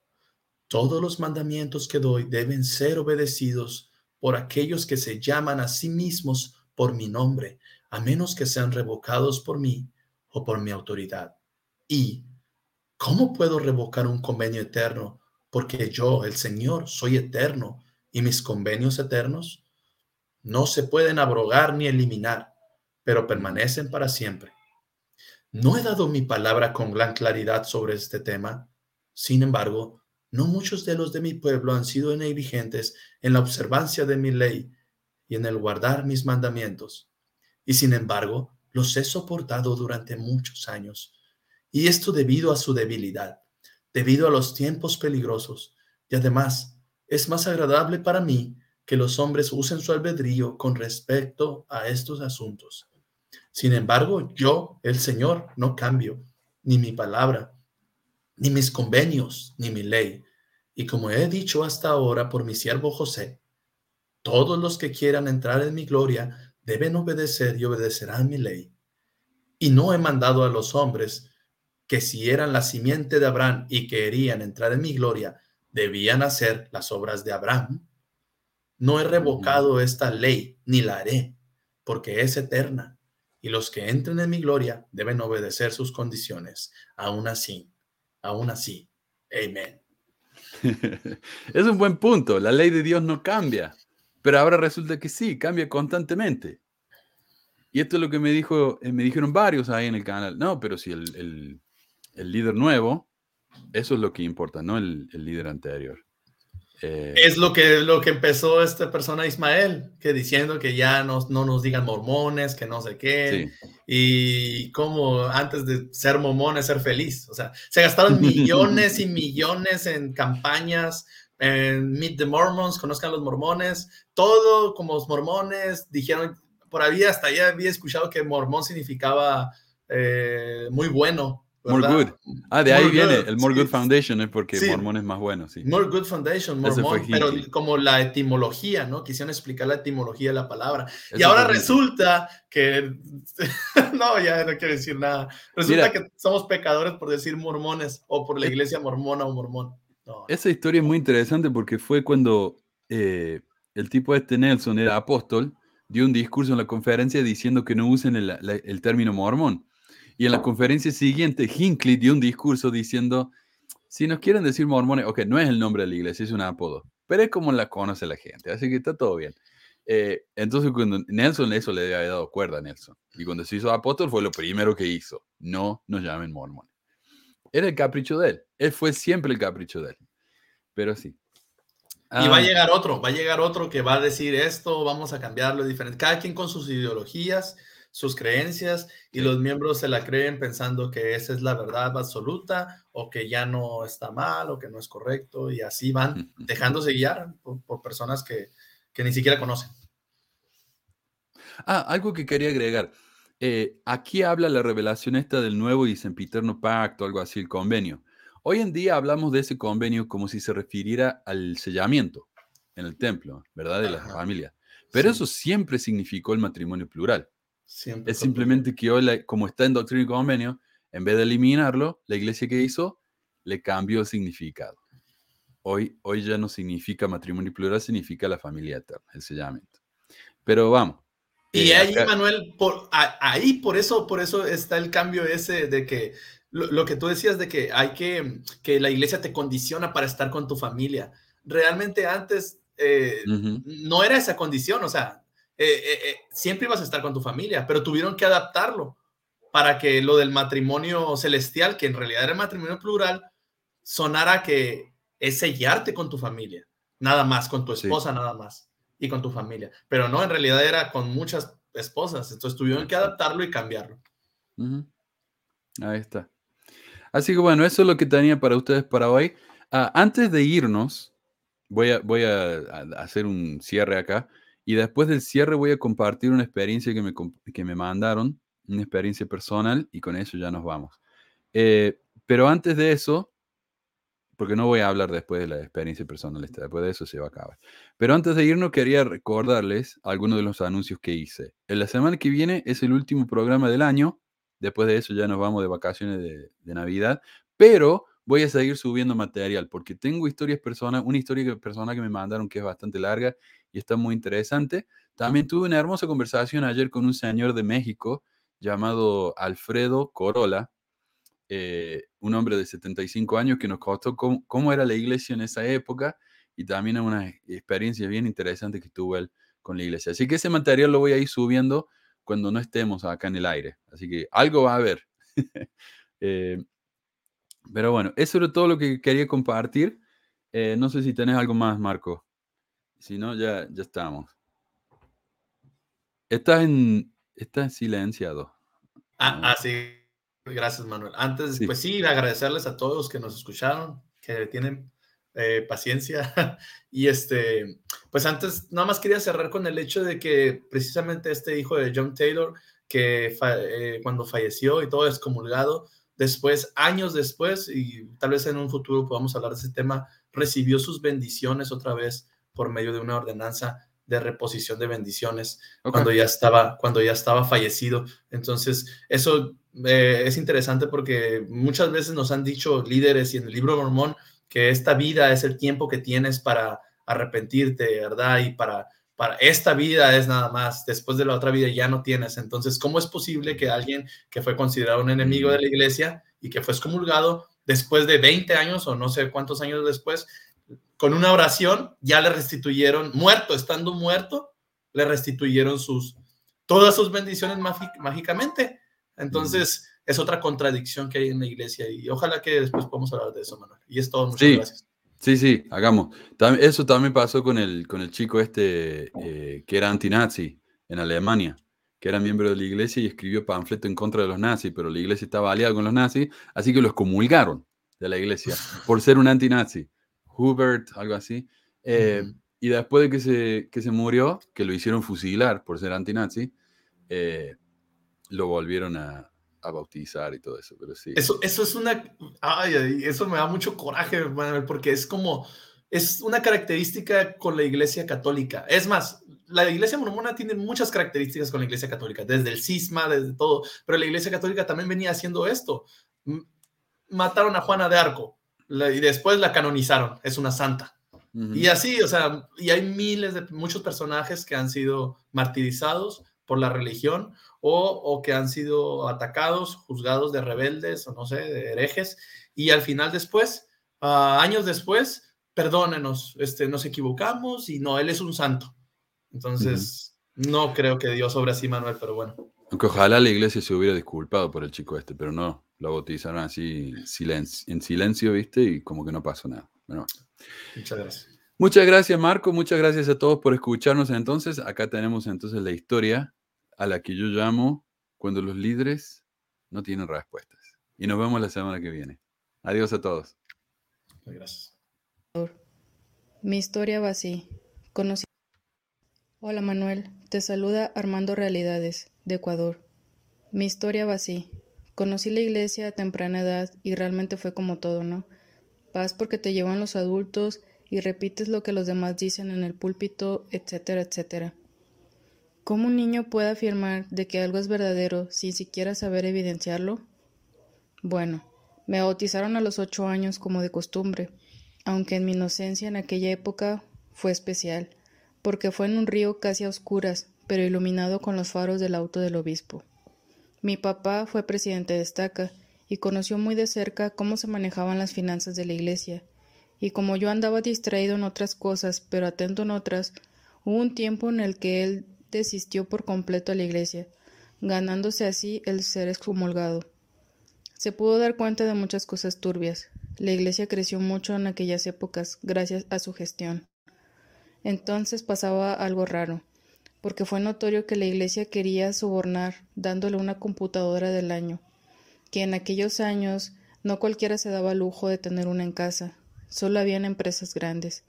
Todos los mandamientos que doy deben ser obedecidos por aquellos que se llaman a sí mismos por mi nombre, a menos que sean revocados por mí o por mi autoridad. Y, ¿cómo puedo revocar un convenio eterno? Porque yo, el Señor, soy eterno y mis convenios eternos no se pueden abrogar ni eliminar, pero permanecen para siempre. No he dado mi palabra con gran claridad sobre este tema. Sin embargo, no muchos de los de mi pueblo han sido negligentes en la observancia de mi ley y en el guardar mis mandamientos. Y sin embargo, los he soportado durante muchos años. Y esto debido a su debilidad, debido a los tiempos peligrosos. Y además, es más agradable para mí que los hombres usen su albedrío con respecto a estos asuntos. Sin embargo, yo, el Señor, no cambio, ni mi palabra, ni mis convenios, ni mi ley. Y como he dicho hasta ahora por mi siervo José, todos los que quieran entrar en mi gloria deben obedecer y obedecerán mi ley. Y no he mandado a los hombres que si eran la simiente de Abraham y querían entrar en mi gloria, debían hacer las obras de Abraham. No he revocado esta ley, ni la haré, porque es eterna, y los que entren en mi gloria deben obedecer sus condiciones. Aún así, aún así. Amén. es un buen punto. La ley de Dios no cambia, pero ahora resulta que sí, cambia constantemente. Y esto es lo que me, dijo, eh, me dijeron varios ahí en el canal. No, pero si el, líder nuevo, eso es lo que importa, no el líder anterior. Eh, es lo que, lo que empezó esta persona Ismael, que diciendo que ya no, no nos digan mormones, que no sé qué, y como antes de ser mormones, ser feliz. O sea, se gastaron millones y millones en campañas, en Meet the Mormons, conozcan los mormones, todo como los mormones, dijeron, por ahí hasta ya había escuchado que mormón significaba eh, muy bueno, More Good. Ah, de ahí viene el More Good Foundation, es porque Mormón es más bueno, sí. More Good Foundation, Mormón, pero como la etimología, ¿no? Quisieron explicar la etimología de la palabra. y ahora resulta que, no, ya no quiero decir nada. Resulta que somos pecadores por decir mormones o por la iglesia mormona o mormón. Esa historia es muy interesante porque fue cuando eh, el tipo este Nelson era apóstol, dio un discurso en la conferencia diciendo que no usen el, el término mormón y en la conferencia siguiente, Hinckley dio un discurso diciendo, si nos quieren decir mormones, ok, no es el nombre de la iglesia, es un apodo, pero es como la conoce la gente, así que está todo bien. Eh, entonces, cuando Nelson eso le había dado cuerda a Nelson, y cuando se hizo apóstol fue lo primero que hizo, no nos llamen mormones. Era el capricho de él, él fue siempre el capricho de él, pero sí. Y va a ah. llegar otro, va a llegar otro que va a decir esto, vamos a cambiarlo diferente. Cada quien con sus ideologías, sus creencias y los miembros se la creen pensando que esa es la verdad absoluta o que ya no está mal o que no es correcto y así van dejándose guiar por, personas que, ni siquiera conocen. Ah, algo que quería agregar. Eh, aquí habla la revelación esta del nuevo y sempiterno pacto, algo así, el convenio. Hoy en día hablamos de ese convenio como si se refiriera al sellamiento en el templo, ¿verdad? De la familia. Pero eso siempre significó el matrimonio plural es simplemente que hoy, como está en Doctrina y Convenio, en vez de eliminarlo, la iglesia que hizo le cambió el significado. Hoy, hoy ya no significa matrimonio plural, significa la familia eterna, el sellamiento. Pero vamos. Y eh, ahí, Manuel, por, ahí por eso, por eso está el cambio ese de que lo, que tú decías de que hay que, que la iglesia te condiciona para estar con tu familia. Realmente antes eh, no era esa condición, o sea, eh, eh, eh, siempre ibas a estar con tu familia, pero tuvieron que adaptarlo para que lo del matrimonio celestial, que en realidad era matrimonio plural, sonara que es sellarte con tu familia, nada más, con tu esposa nada más y con tu familia. Pero no, en realidad era con muchas esposas, entonces tuvieron que adaptarlo y cambiarlo. Ahí está. Así que bueno, eso es lo que tenía para ustedes para hoy. Ah, antes de irnos, voy a, voy a hacer un cierre acá. Y después del cierre voy a compartir una experiencia que me, que me mandaron, una experiencia personal, y con eso ya nos vamos. Eh, pero antes de eso, porque no voy a hablar después de la experiencia personal, después de eso se va a acabar. Pero antes de irnos, quería recordarles algunos de los anuncios que hice. En la semana que viene es el último programa del año. Después de eso ya nos vamos de vacaciones de, de Navidad. Pero voy a seguir subiendo material porque tengo historias personas, una historia personal que me mandaron que es bastante larga y está muy interesante. También tuve una hermosa conversación ayer con un señor de México llamado Alfredo Corola, eh, un hombre de 75 años que nos contó cómo, era la iglesia en esa época y también una experiencia bien interesante que tuvo él con la iglesia. Así que ese material lo voy a ir subiendo cuando no estemos acá en el aire. Así que algo va a haber. Eh, pero bueno, eso era todo lo que quería compartir. Eh, no sé si tenés algo más, Marco. Si no, ya, ya estamos. Estás en, estás silenciado. Ah, ah, sí. Gracias, Manuel. Antes, pues sí, agradecerles a todos que nos escucharon, que tienen eh, paciencia. y este, pues antes, nada más quería cerrar con el hecho de que precisamente este hijo de John Taylor, que eh, cuando falleció y todo excomulgado, después, años después, y tal vez en un futuro podamos hablar de ese tema, recibió sus bendiciones otra vez por medio de una ordenanza de reposición de bendiciones cuando ya estaba cuando ya estaba fallecido. Entonces, eso eh, es interesante porque muchas veces nos han dicho líderes y en el libro Mormón que esta vida es el tiempo que tienes para arrepentirte, ¿verdad? Y para para esta vida es nada más, después de la otra vida ya no tienes. Entonces, ¿cómo es posible que alguien que fue considerado un enemigo de la iglesia y que fue excomulgado después de 20 años o no sé cuántos años después, con una oración ya le restituyeron, muerto, estando muerto, le restituyeron sus, todas sus bendiciones mágicamente? Entonces, es otra contradicción que hay en la iglesia y ojalá que después podamos hablar de eso, Manuel. Y es todo, muchas gracias. Sí, sí, hagamos. Eso también pasó con el, con el chico este eh, que era antinazi en Alemania, que era miembro de la iglesia y escribió panfleto en contra de los nazis, pero la iglesia estaba aliada con los nazis, así que los comulgaron de la iglesia por ser un antinazi. Hubert, algo así. Eh, y después de que se, que se murió, que lo hicieron fusilar por ser antinazi, eh, lo volvieron a, a bautizar y todo eso, pero sí. Eso, eso es una, ay, eso me da mucho coraje, Manuel, porque es como, es una característica con la iglesia católica. Es más, la iglesia mormona tiene muchas características con la iglesia católica, desde el cisma, desde todo, pero la iglesia católica también venía haciendo esto. Mataron a Juana de Arco y después la canonizaron, es una santa. Y así, o sea, y hay miles de, muchos personajes que han sido martirizados por la religión o, que han sido atacados, juzgados de rebeldes o no sé, de herejes, y al final después, ah, años después, perdónenos, este, nos equivocamos y no, Él es un santo. Entonces, no creo que Dios obra así, Manuel, pero bueno. Aunque ojalá la iglesia se hubiera disculpado por el chico este, pero no, lo bautizaron así en silencio, ¿viste? Y como que no pasó nada. Muchas gracias. Muchas gracias, Marco. Muchas gracias a todos por escucharnos. Entonces, acá tenemos entonces la historia a la que yo llamo cuando los líderes no tienen respuestas. Y nos vemos la semana que viene. Adiós a todos. Gracias. Mi historia va así. Conocí... Hola Manuel, te saluda Armando Realidades, de Ecuador. Mi historia va así. Conocí la iglesia a temprana edad y realmente fue como todo, ¿no? Paz porque te llevan los adultos y repites lo que los demás dicen en el púlpito, etcétera, etcétera. ¿Cómo un niño puede afirmar de que algo es verdadero sin siquiera saber evidenciarlo? Bueno, me bautizaron a los ocho años como de costumbre, aunque en mi inocencia en aquella época fue especial, porque fue en un río casi a oscuras, pero iluminado con los faros del auto del obispo. Mi papá fue presidente de estaca y conoció muy de cerca cómo se manejaban las finanzas de la iglesia, y como yo andaba distraído en otras cosas, pero atento en otras, hubo un tiempo en el que él desistió por completo a la iglesia, ganándose así el ser excomulgado. Se pudo dar cuenta de muchas cosas turbias. La iglesia creció mucho en aquellas épocas gracias a su gestión. Entonces pasaba algo raro, porque fue notorio que la iglesia quería sobornar dándole una computadora del año, que en aquellos años no cualquiera se daba lujo de tener una en casa, solo habían empresas grandes.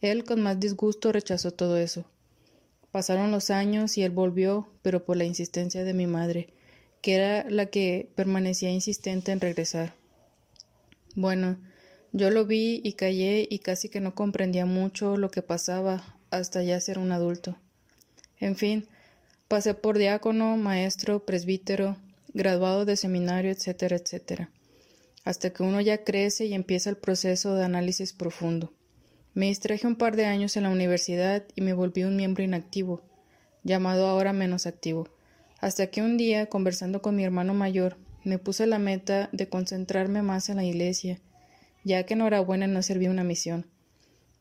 Él con más disgusto rechazó todo eso. Pasaron los años y él volvió, pero por la insistencia de mi madre, que era la que permanecía insistente en regresar. Bueno, yo lo vi y callé y casi que no comprendía mucho lo que pasaba hasta ya ser un adulto. En fin, pasé por diácono, maestro, presbítero, graduado de seminario, etcétera, etcétera, hasta que uno ya crece y empieza el proceso de análisis profundo. Me distraje un par de años en la universidad y me volví un miembro inactivo, llamado ahora menos activo, hasta que un día, conversando con mi hermano mayor, me puse la meta de concentrarme más en la iglesia, ya que enhorabuena no servía una misión.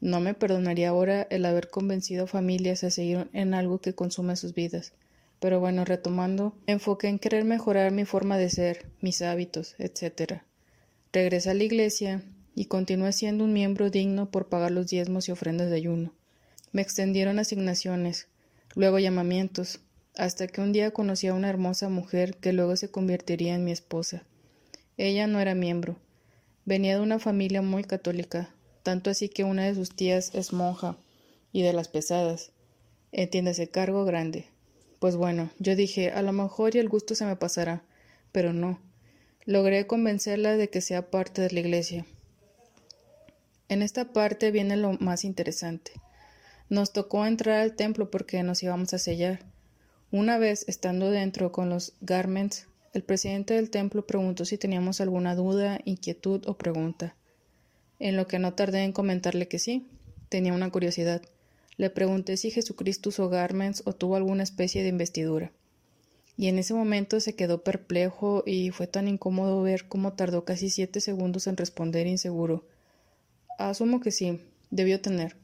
No me perdonaría ahora el haber convencido a familias a seguir en algo que consume sus vidas. Pero bueno, retomando, enfoqué en querer mejorar mi forma de ser, mis hábitos, etc. Regresé a la iglesia y continué siendo un miembro digno por pagar los diezmos y ofrendas de ayuno. Me extendieron asignaciones, luego llamamientos, hasta que un día conocí a una hermosa mujer que luego se convertiría en mi esposa. Ella no era miembro. Venía de una familia muy católica, tanto así que una de sus tías es monja, y de las pesadas. Entiéndase, cargo grande. Pues bueno, yo dije, a lo mejor y el gusto se me pasará, pero no. Logré convencerla de que sea parte de la iglesia. En esta parte viene lo más interesante. Nos tocó entrar al templo porque nos íbamos a sellar. Una vez, estando dentro con los garments, el presidente del templo preguntó si teníamos alguna duda, inquietud o pregunta. En lo que no tardé en comentarle que sí, tenía una curiosidad, Le pregunté si Jesucristo usó garments o tuvo alguna especie de investidura. Y en ese momento se quedó perplejo y fue tan incómodo ver cómo tardó casi siete segundos en responder inseguro. Asumo que sí, debió tener.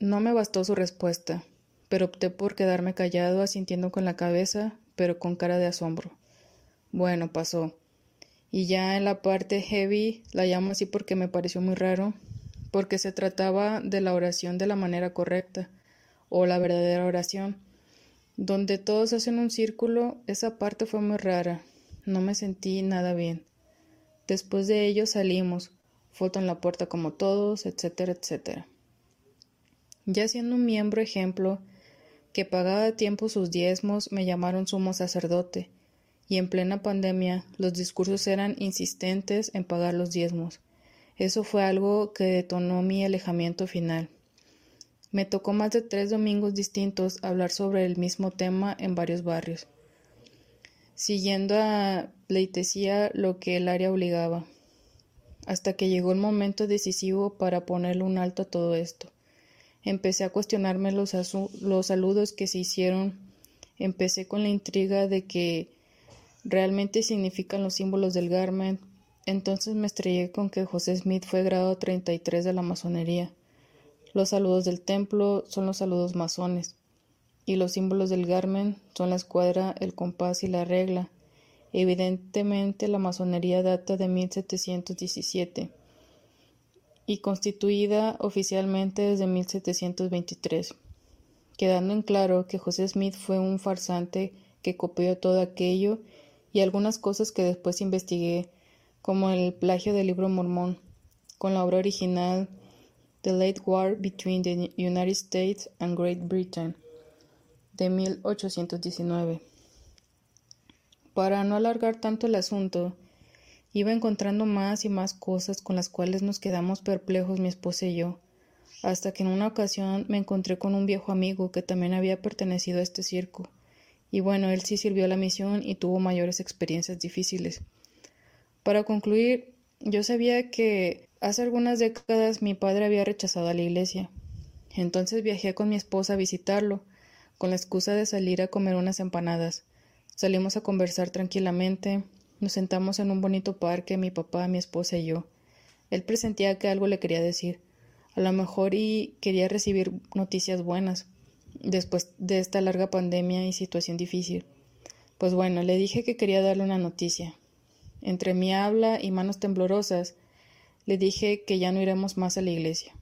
No me bastó su respuesta, pero opté por quedarme callado asintiendo con la cabeza, pero con cara de asombro. Bueno, pasó. Y ya en la parte heavy, la llamo así porque me pareció muy raro, porque se trataba de la oración de la manera correcta, o la verdadera oración, donde todos hacen un círculo, esa parte fue muy rara, no me sentí nada bien. Después de ello salimos, foto en la puerta como todos, etcétera, etcétera. Ya siendo un miembro ejemplo, que pagaba a tiempo sus diezmos, me llamaron sumo sacerdote, y en plena pandemia los discursos eran insistentes en pagar los diezmos. Eso fue algo que detonó mi alejamiento final. Me tocó más de tres domingos distintos hablar sobre el mismo tema en varios barrios, siguiendo a pleitesía lo que el área obligaba, hasta que llegó el momento decisivo para ponerle un alto a todo esto. Empecé a cuestionarme los, saludos que se hicieron, empecé con la intriga de que realmente significan los símbolos del garment, entonces me estrellé con que José Smith fue grado 33 de la masonería. Los saludos del templo son los saludos masones, y los símbolos del Garmen son la escuadra, el compás y la regla. Evidentemente la masonería data de 1717 y constituida oficialmente desde 1723, quedando en claro que José Smith fue un farsante que copió todo aquello y algunas cosas que después investigué como el plagio del libro mormón, con la obra original The Late War Between the United States and Great Britain de 1819. Para no alargar tanto el asunto, iba encontrando más y más cosas con las cuales nos quedamos perplejos mi esposa y yo, hasta que en una ocasión me encontré con un viejo amigo que también había pertenecido a este circo, y bueno, él sí sirvió a la misión y tuvo mayores experiencias difíciles. Para concluir, yo sabía que hace algunas décadas mi padre había rechazado a la iglesia. Entonces viajé con mi esposa a visitarlo, con la excusa de salir a comer unas empanadas. Salimos a conversar tranquilamente, nos sentamos en un bonito parque, mi papá, mi esposa y yo. Él presentía que algo le quería decir, a lo mejor y quería recibir noticias buenas, después de esta larga pandemia y situación difícil. Pues bueno, le dije que quería darle una noticia, entre mi habla y manos temblorosas, le dije que ya no iremos más a la iglesia.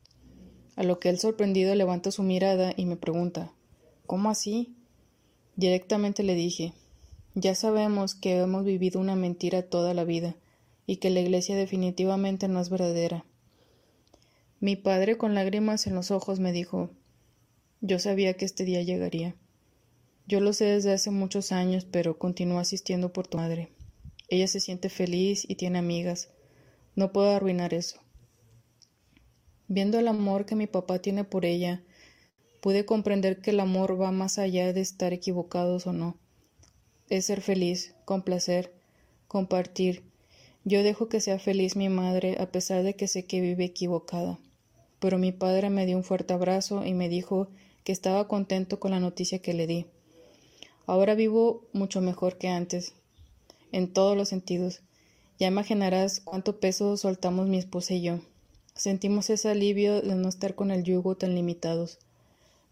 A lo que él sorprendido levanta su mirada y me pregunta ¿Cómo así? Directamente le dije Ya sabemos que hemos vivido una mentira toda la vida y que la iglesia definitivamente no es verdadera. Mi padre con lágrimas en los ojos me dijo Yo sabía que este día llegaría. Yo lo sé desde hace muchos años, pero continúo asistiendo por tu madre. Ella se siente feliz y tiene amigas. No puedo arruinar eso. Viendo el amor que mi papá tiene por ella, pude comprender que el amor va más allá de estar equivocados o no. Es ser feliz, complacer, compartir. Yo dejo que sea feliz mi madre a pesar de que sé que vive equivocada. Pero mi padre me dio un fuerte abrazo y me dijo que estaba contento con la noticia que le di. Ahora vivo mucho mejor que antes, en todos los sentidos. Ya imaginarás cuánto peso soltamos mi esposa y yo. Sentimos ese alivio de no estar con el yugo tan limitados.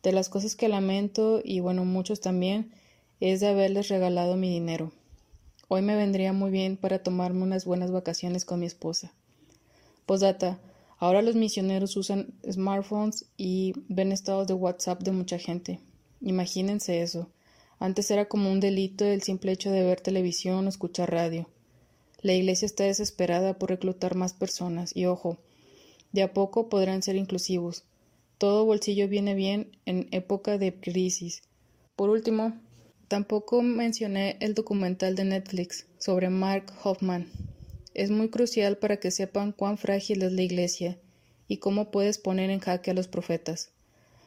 De las cosas que lamento, y bueno, muchos también, es de haberles regalado mi dinero. Hoy me vendría muy bien para tomarme unas buenas vacaciones con mi esposa. Posdata, ahora los misioneros usan smartphones y ven estados de WhatsApp de mucha gente. Imagínense eso. Antes era como un delito el simple hecho de ver televisión o escuchar radio. La Iglesia está desesperada por reclutar más personas y ojo, de a poco podrán ser inclusivos. Todo bolsillo viene bien en época de crisis. Por último, tampoco mencioné el documental de Netflix sobre Mark Hoffman. Es muy crucial para que sepan cuán frágil es la Iglesia y cómo puedes poner en jaque a los profetas.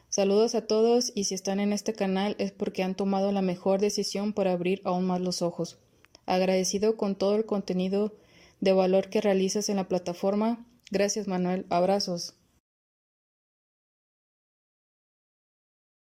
Saludos a todos y si están en este canal es porque han tomado la mejor decisión para abrir aún más los ojos. Agradecido con todo el contenido de valor que realizas en la plataforma. Gracias Manuel. Abrazos.